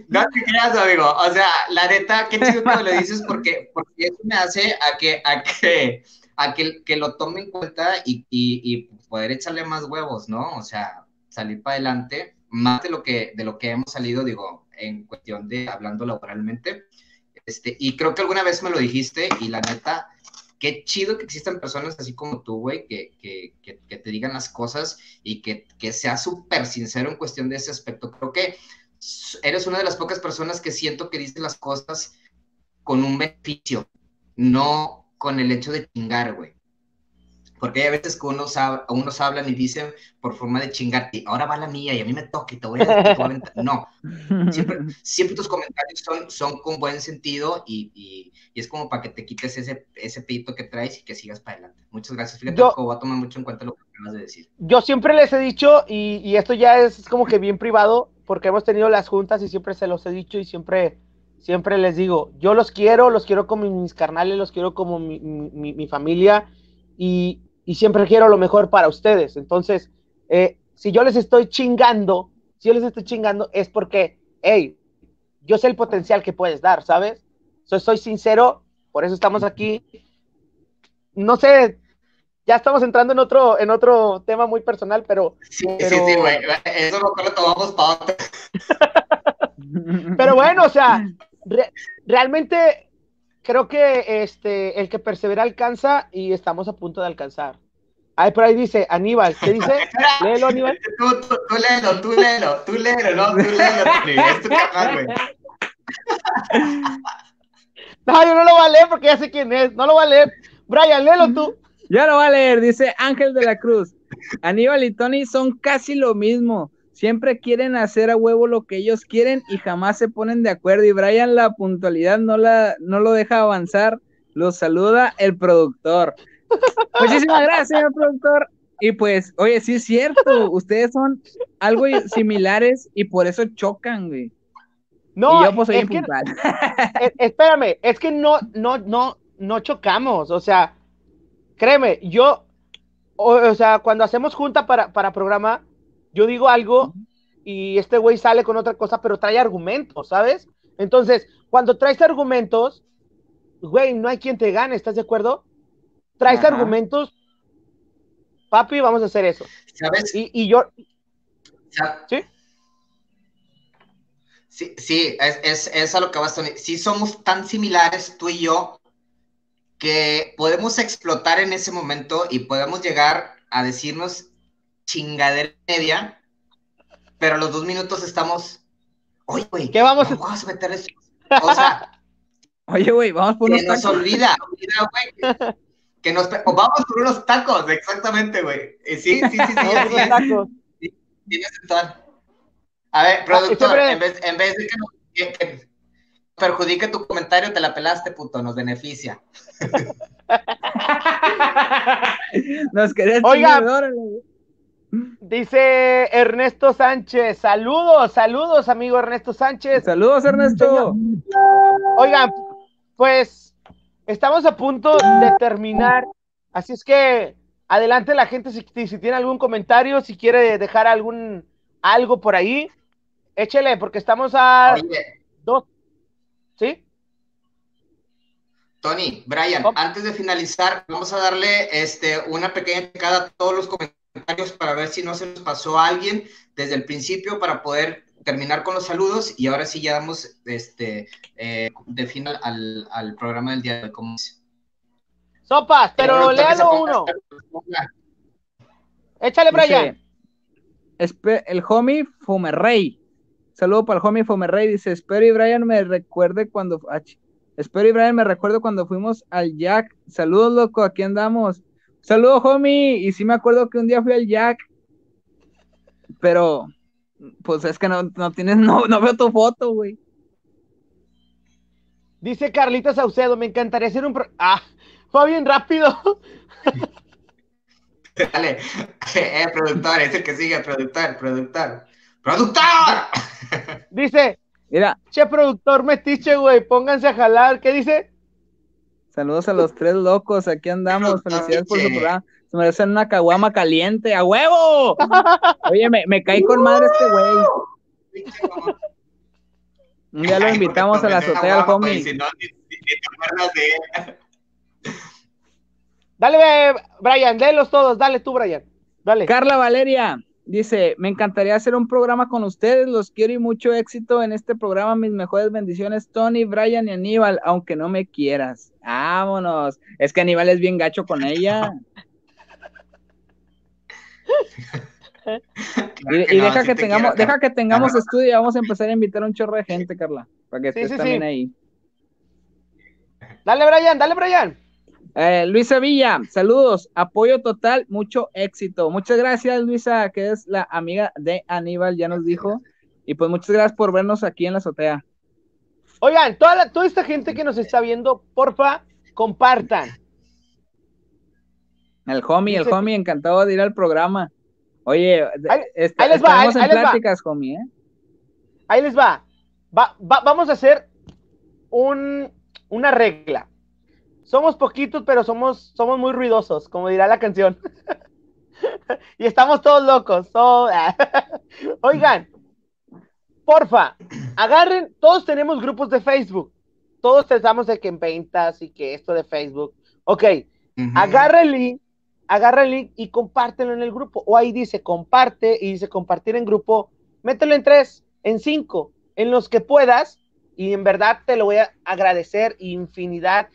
[SPEAKER 1] No te creas, amigo. O sea, la neta, qué chido que me lo dices porque, porque eso me hace a que, a que, a que, que lo tome en cuenta y, y, y, poder echarle más huevos, ¿no? O sea, salir para adelante, más de lo que, de lo que hemos salido, digo, en cuestión de hablando laboralmente. Este, y creo que alguna vez me lo dijiste y la neta, qué chido que existan personas así como tú, güey, que, que, te digan las cosas y que, que sea súper sincero en cuestión de ese aspecto. Creo que eres una de las pocas personas que siento que dice las cosas con un beneficio, no con el hecho de chingar, güey. Porque hay veces que unos, unos hablan y dicen por forma de chingarte, ahora va la mía y a mí me toca y te voy a... Te no, siempre, siempre, tus comentarios son, son con buen sentido y, y, y, es como para que te quites ese, ese pedito que traes y que sigas para adelante. Muchas gracias. Fíjate, yo, voy a tomar mucho en cuenta lo que acabas de decir.
[SPEAKER 2] Yo siempre les he dicho, y, y esto ya es como que bien privado, porque hemos tenido las juntas y siempre se los he dicho y siempre, siempre les digo, yo los quiero, los quiero como mis carnales, los quiero como mi, mi, mi familia y, y, siempre quiero lo mejor para ustedes. Entonces, eh, si yo les estoy chingando, si yo les estoy chingando es porque, hey, yo sé el potencial que puedes dar, ¿sabes? So, soy sincero, por eso estamos aquí. No sé, ya estamos entrando en otro, en otro tema muy personal, pero.
[SPEAKER 1] Sí,
[SPEAKER 2] pero...
[SPEAKER 1] sí, sí, güey. Eso mejor lo tomamos para otro.
[SPEAKER 2] pero bueno, o sea, re realmente creo que este, el que persevera alcanza y estamos a punto de alcanzar. Ay, por ahí dice, Aníbal, ¿qué dice? Léelo, Aníbal.
[SPEAKER 1] Tú, tú, tú léelo, tú léelo, tú léelo, no, tú léelo, es tu canal, güey.
[SPEAKER 2] No, yo no lo voy a leer porque ya sé quién es, no lo voy a leer. Brian, léelo tú.
[SPEAKER 3] Ya lo voy a leer, dice Ángel de la Cruz. Aníbal y Tony son casi lo mismo. Siempre quieren hacer a huevo lo que ellos quieren y jamás se ponen de acuerdo. Y Brian, la puntualidad no, la, no lo deja avanzar. Los saluda el productor. Muchísimas gracias, señor productor. Y pues, oye, sí es cierto, ustedes son algo similares y por eso chocan, güey.
[SPEAKER 2] No,
[SPEAKER 3] y yo pues soy
[SPEAKER 2] es que, es, espérame, es que no, no, no, no chocamos, o sea, créeme, yo, o, o, sea, cuando hacemos junta para, para programa, yo digo algo y este güey sale con otra cosa, pero trae argumentos, ¿sabes? Entonces, cuando traes argumentos, güey, no hay quien te gane, ¿estás de acuerdo? Traes Ajá. argumentos, papi, vamos a hacer eso.
[SPEAKER 1] ¿Sabes?
[SPEAKER 2] Y, y yo...
[SPEAKER 1] ¿Sí? Sí, sí, es, es, es a lo que vas, Tony. Sí somos tan similares tú y yo que podemos explotar en ese momento y podemos llegar a decirnos chingadera media, pero a los dos minutos estamos, oye, güey,
[SPEAKER 2] ¿qué vamos,
[SPEAKER 1] no, vamos a meter eso? O sea,
[SPEAKER 3] oye, güey, vamos por unos
[SPEAKER 1] que nos tacos. olvida, olvida, güey, que nos, o vamos por unos tacos, exactamente, güey. Sí, sí, sí, sí, así es. Tacos. Sí, tienes A ver, productor, en vez, en vez de que, nos, que, que perjudique tu comentario, te la pelaste, puto, nos beneficia.
[SPEAKER 3] nos querés
[SPEAKER 2] Oiga, dice Ernesto Sánchez, saludos, saludos, amigo Ernesto Sánchez.
[SPEAKER 3] Saludos, Ernesto.
[SPEAKER 2] Oigan, pues estamos a punto de terminar, así es que adelante la gente si, si tiene algún comentario, si quiere dejar algún algo por ahí, échele, porque estamos a
[SPEAKER 1] Oye.
[SPEAKER 2] dos. ¿Sí?
[SPEAKER 1] Tony, Brian, oh. antes de finalizar, vamos a darle este, una pequeña picada a todos los comentarios para ver si no se nos pasó a alguien desde el principio para poder terminar con los saludos y ahora sí ya damos este, eh, de final al, al, programa del día de hoy.
[SPEAKER 2] Sopas, pero léalo uno. Échale, Brian.
[SPEAKER 3] Dice, el homie Fumerrey. Saludo para el homie Fomerrey. Dice: Espero y Brian me recuerde cuando. Espero y Brian me recuerde cuando fuimos al Jack. Saludos, loco. Aquí andamos. Saludos, homie. Y sí me acuerdo que un día fui al Jack. Pero. Pues es que no, no tienes. No, no veo tu foto, güey.
[SPEAKER 2] Dice Carlita Saucedo: Me encantaría hacer un. Pro... Ah, fue bien rápido.
[SPEAKER 1] Dale, eh, productor, es el que sigue, productor, productor. ¡Productor!
[SPEAKER 2] Dice,
[SPEAKER 3] Mira,
[SPEAKER 2] Che, productor metiche, güey, pónganse a jalar. ¿Qué dice?
[SPEAKER 3] Saludos a los tres locos, aquí andamos, felicidades por su programa. Se merecen una caguama caliente, ¡a huevo! Oye, me, me caí con madre este güey. Un día lo invitamos a la azotea al homie.
[SPEAKER 1] Si no, ni, ni- ni te acuerdas de él.
[SPEAKER 2] Dale, Brian, délos todos. Dale tú, Brian. Dale.
[SPEAKER 3] Carla Valeria dice, me encantaría hacer un programa con ustedes, los quiero y mucho éxito en este programa, mis mejores bendiciones, Tony, Brian y Aníbal, aunque no me quieras. Vámonos. Es que Aníbal es bien gacho con ella. Y,
[SPEAKER 1] no,
[SPEAKER 3] deja que
[SPEAKER 1] te
[SPEAKER 3] tengamos,
[SPEAKER 1] quiero,
[SPEAKER 3] deja que tengamos estudio y vamos a empezar a invitar a un chorro de gente, Carla, para que
[SPEAKER 2] Sí,
[SPEAKER 3] estés
[SPEAKER 2] sí,
[SPEAKER 3] también
[SPEAKER 2] sí.
[SPEAKER 3] ahí.
[SPEAKER 2] Dale, Brian, dale, Brian.
[SPEAKER 3] Eh, Luisa Villa, saludos, apoyo total, mucho éxito. Muchas gracias, Luisa, que es la amiga de Aníbal, ya nos dijo. Y pues muchas gracias por vernos aquí en la azotea.
[SPEAKER 2] Oigan, toda, la- toda esta gente que nos está viendo, porfa, compartan.
[SPEAKER 3] El homie, el homie, encantado de ir al programa. Oye,
[SPEAKER 2] Ahí-
[SPEAKER 3] est-
[SPEAKER 2] ahí les va,
[SPEAKER 3] estaremos
[SPEAKER 2] ahí-
[SPEAKER 3] en
[SPEAKER 2] ahí les va.
[SPEAKER 3] pláticas, homie, ¿eh?
[SPEAKER 2] Ahí les va. Va- va- vamos a hacer un, una regla. Somos poquitos, pero somos, somos muy ruidosos, como dirá la canción. y estamos todos locos. todo- Oigan, porfa, agarren, todos tenemos grupos de Facebook. Todos pensamos de que en ventas y que esto de Facebook. Ok,
[SPEAKER 1] Ujú.
[SPEAKER 2] agarra el link, agarra el link y compártelo en el grupo. O ahí dice comparte y dice compartir en grupo. Mételo en tres, en cinco, en los que puedas. Y en verdad te lo voy a agradecer infinidad.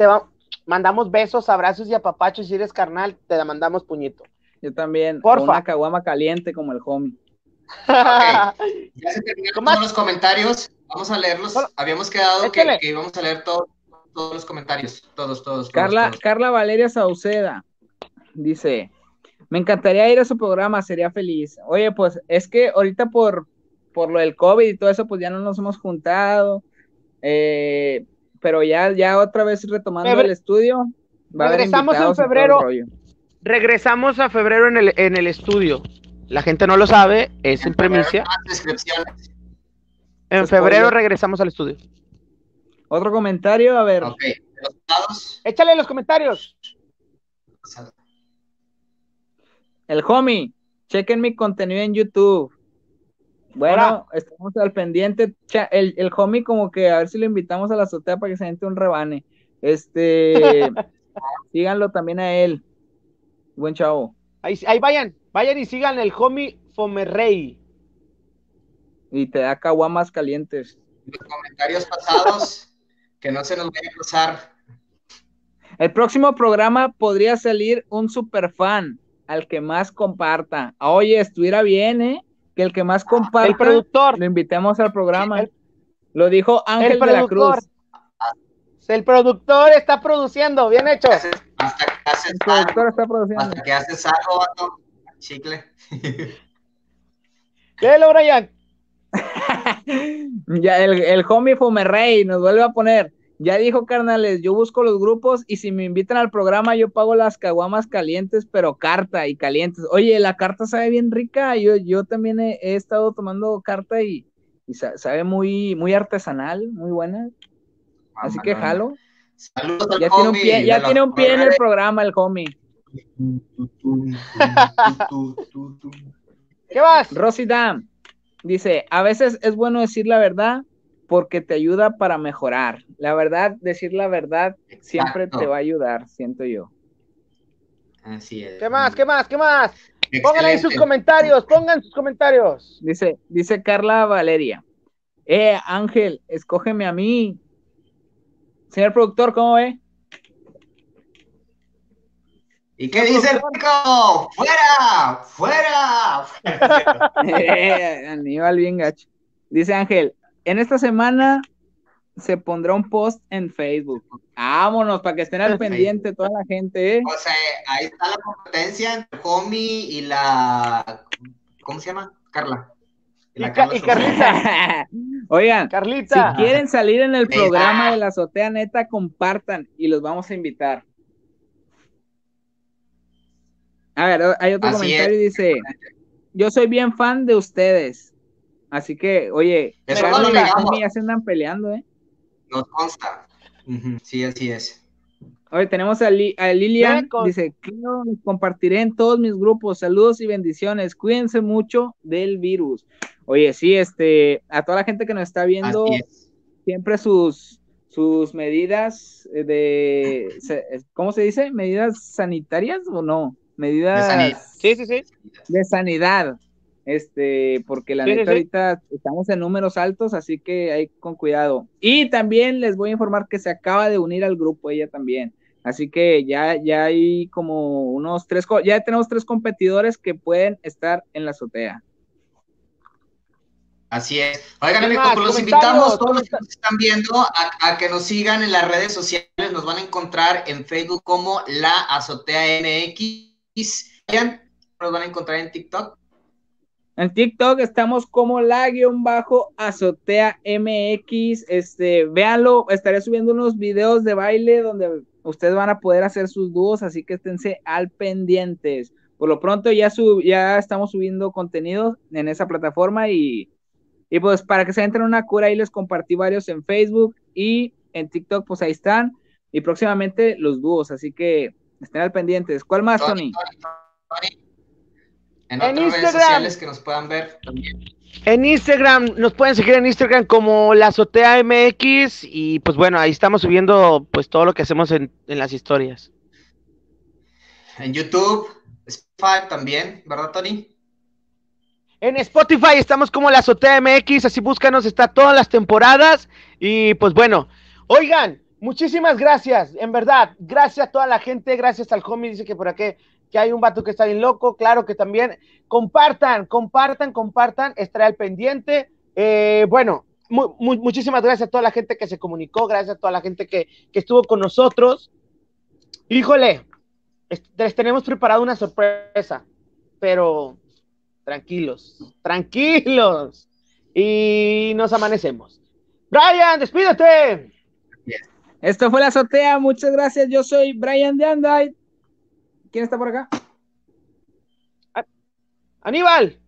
[SPEAKER 2] Te va- mandamos besos, abrazos y apapachos. Si eres carnal, te la mandamos puñito.
[SPEAKER 3] Yo también.
[SPEAKER 2] Porfa.
[SPEAKER 3] Una caguama caliente como el homie.
[SPEAKER 1] Ya se terminaron todos los comentarios. Vamos a leerlos. Habíamos quedado que, íbamos a leer todos, todos los comentarios. Todos, todos. todos,
[SPEAKER 3] Carla,
[SPEAKER 1] todos.
[SPEAKER 3] Carla Valeria Sauceda dice: Me encantaría ir a su programa, sería feliz. Oye, pues es que ahorita por, por lo del COVID y todo eso, pues ya no nos hemos juntado. eh, pero ya, ya otra vez retomando
[SPEAKER 2] Febre-
[SPEAKER 3] el estudio. Va a haber
[SPEAKER 2] Regresamos en febrero. Regresamos a febrero en el, en el estudio. La gente no lo sabe, es en premicia. En
[SPEAKER 3] Spoiler.
[SPEAKER 2] febrero regresamos al estudio.
[SPEAKER 3] Otro comentario, a ver.
[SPEAKER 1] Ok. De los.
[SPEAKER 2] Échale en los comentarios.
[SPEAKER 3] El homie, chequen mi contenido en YouTube. Bueno, estamos al pendiente. El, el homie, como que a ver si lo invitamos a la azotea para que se siente un rebane. Este, síganlo también a él. Buen chavo.
[SPEAKER 2] Ahí, ahí vayan, vayan y sigan el homie Fomerrey.
[SPEAKER 3] Y te da caguamas calientes.
[SPEAKER 1] Los comentarios pasados. que no se nos vaya a cruzar.
[SPEAKER 3] El próximo programa podría salir un super fan al que más comparta. Oye, estuviera bien, ¿eh? Que el que más comparta
[SPEAKER 2] El productor,
[SPEAKER 3] lo invitemos al programa.
[SPEAKER 2] El-
[SPEAKER 3] Lo dijo Ángel
[SPEAKER 2] el
[SPEAKER 3] de la
[SPEAKER 2] productor.
[SPEAKER 3] Cruz.
[SPEAKER 2] El productor está produciendo, bien hecho.
[SPEAKER 1] Haces- Hasta que haces
[SPEAKER 3] El productor
[SPEAKER 1] algo.
[SPEAKER 3] está produciendo.
[SPEAKER 1] Hasta que haces algo, vato. Chicle.
[SPEAKER 2] Léelo, Brian.
[SPEAKER 3] Ya el, el homie Fomerrey nos vuelve a poner. Ya dijo, carnales, yo busco los grupos y si me invitan al programa, yo pago las caguamas calientes, pero carta y calientes. Oye, la carta sabe bien rica. Yo, yo también he, he estado tomando carta y, y sa- sabe muy, muy artesanal, muy buena. Así que jalo.
[SPEAKER 1] Saludos al
[SPEAKER 3] Ya tiene un pie, ya tiene un pie en el programa, el homie.
[SPEAKER 2] ¿Qué vas?
[SPEAKER 3] Rosy Dam dice, a veces es bueno decir la verdad porque te ayuda para mejorar. La verdad, decir la verdad siempre te va a ayudar, siento yo.
[SPEAKER 1] Así es.
[SPEAKER 2] ¿Qué más? ¿Qué más? ¿Qué más? Pongan ahí sus
[SPEAKER 1] Excelente.
[SPEAKER 2] comentarios, pongan sus comentarios.
[SPEAKER 3] Dice, dice Carla Valeria, eh, Ángel, escógeme a mí. Señor productor, ¿cómo ve?
[SPEAKER 1] ¿Y qué dice el pico? ¡Fuera! ¡Fuera!
[SPEAKER 3] Eh, Aníbal bien gacho. Dice Ángel, en esta semana se pondrá un post en Facebook. Vámonos, para que estén al pendiente toda la gente, ¿eh?
[SPEAKER 1] O sea, ahí está la competencia entre Homie y la. ¿Cómo se llama? Carla.
[SPEAKER 2] Y
[SPEAKER 1] la
[SPEAKER 2] Ca-
[SPEAKER 1] Carla
[SPEAKER 2] y
[SPEAKER 1] Sosa.
[SPEAKER 2] Carlita.
[SPEAKER 3] Oigan, si
[SPEAKER 2] Carlita.
[SPEAKER 3] quieren salir en el programa de la azotea neta, compartan y los vamos a invitar. A ver, hay otro
[SPEAKER 1] Así
[SPEAKER 3] comentario y dice, yo soy bien fan de ustedes. Así que, oye,
[SPEAKER 1] Eso no lo negamos.
[SPEAKER 3] Ya se andan peleando, ¿eh?
[SPEAKER 1] Nos consta. Sí, así es.
[SPEAKER 3] Oye, tenemos a, Li- a Lilian,
[SPEAKER 2] Récord.
[SPEAKER 3] dice, "Claro, compartiré en todos mis grupos, saludos y bendiciones, cuídense mucho del virus. Oye, sí, este, a toda la gente que nos está viendo,
[SPEAKER 1] es.
[SPEAKER 3] siempre sus, sus medidas de, ¿cómo se dice? ¿Medidas sanitarias o no? Medidas
[SPEAKER 1] De sanidad.
[SPEAKER 2] Sí, sí, sí.
[SPEAKER 3] de sanidad. Este, porque la
[SPEAKER 2] Sí,
[SPEAKER 3] neta
[SPEAKER 2] sí.
[SPEAKER 3] ahorita estamos en números altos, así que hay con cuidado. Y también les voy a informar que se acaba de unir al grupo ella también. Así que ya, ya hay como unos tres, ya tenemos tres competidores que pueden estar en la azotea.
[SPEAKER 1] Así es. Oigan, pues los invitamos, todos los que nos están viendo, a, a que nos sigan en las redes sociales. Nos van a encontrar en Facebook como La Azotea MX. Nos van a encontrar en TikTok.
[SPEAKER 3] En TikTok estamos como la guion bajo azotea MX. Este, véanlo, estaré subiendo unos videos de baile donde ustedes van a poder hacer sus dúos, así que esténse al pendientes. Por lo pronto ya sub, ya estamos subiendo contenido en esa plataforma y, y pues para que se entren una cura ahí les compartí varios en Facebook y en TikTok pues ahí están y próximamente los dúos, así que estén al pendientes. ¿Cuál más, Tony?
[SPEAKER 1] Tony. En,
[SPEAKER 2] En
[SPEAKER 1] otras redes
[SPEAKER 2] Instagram.
[SPEAKER 1] sociales que nos puedan ver también.
[SPEAKER 2] En Instagram, nos pueden seguir en Instagram como la azotea MX y pues bueno, ahí estamos subiendo pues todo lo que hacemos en, en las historias.
[SPEAKER 1] En YouTube, Spotify también, ¿verdad, Tony?
[SPEAKER 2] En Spotify estamos como la azotea MX, así búscanos, está todas las temporadas y pues bueno, oigan, muchísimas gracias, en verdad, gracias a toda la gente, gracias al homie, dice que por aquí que hay un vato que está bien loco, claro que también, compartan, compartan, compartan, estaré al pendiente, eh, bueno, mu- mu- muchísimas gracias a toda la gente que se comunicó, gracias a toda la gente que, que estuvo con nosotros, híjole, les tenemos preparado una sorpresa, pero tranquilos, tranquilos. Y nos amanecemos. Brian, despídete.
[SPEAKER 3] Esto fue la azotea, muchas gracias. Yo soy Brian de Andai. ¿Quién está por acá?
[SPEAKER 2] Aníbal.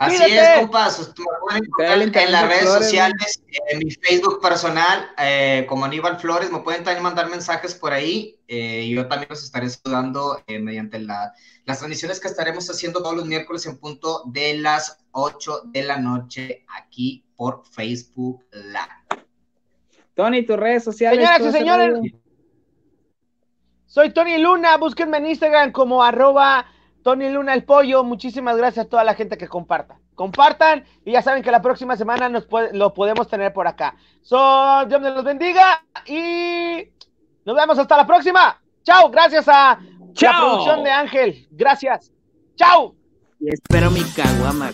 [SPEAKER 1] Así es, compas. Me pueden encontrar
[SPEAKER 3] Dale,
[SPEAKER 1] en las redes
[SPEAKER 3] Flores,
[SPEAKER 1] sociales, en mi Facebook personal, eh, como Aníbal Flores. Me pueden también mandar mensajes por ahí. eh, yo también los estaré saludando eh, mediante la- las transmisiones que estaremos haciendo todos los miércoles en punto de las 8 de la noche aquí por Facebook Live.
[SPEAKER 3] Tony, tus redes sociales.
[SPEAKER 2] Señoras y señores. Soy Tony Luna. Búsquenme en Instagram como arroba Tony Luna el Pollo. Muchísimas gracias a toda la gente que comparta. Compartan y ya saben que la próxima semana nos puede- lo podemos tener por acá. So, Dios me los bendiga y nos vemos hasta la próxima. Chao, gracias a la
[SPEAKER 3] Chao.
[SPEAKER 2] producción de Ángel. Gracias. Chao.
[SPEAKER 3] Y espero mi caguama.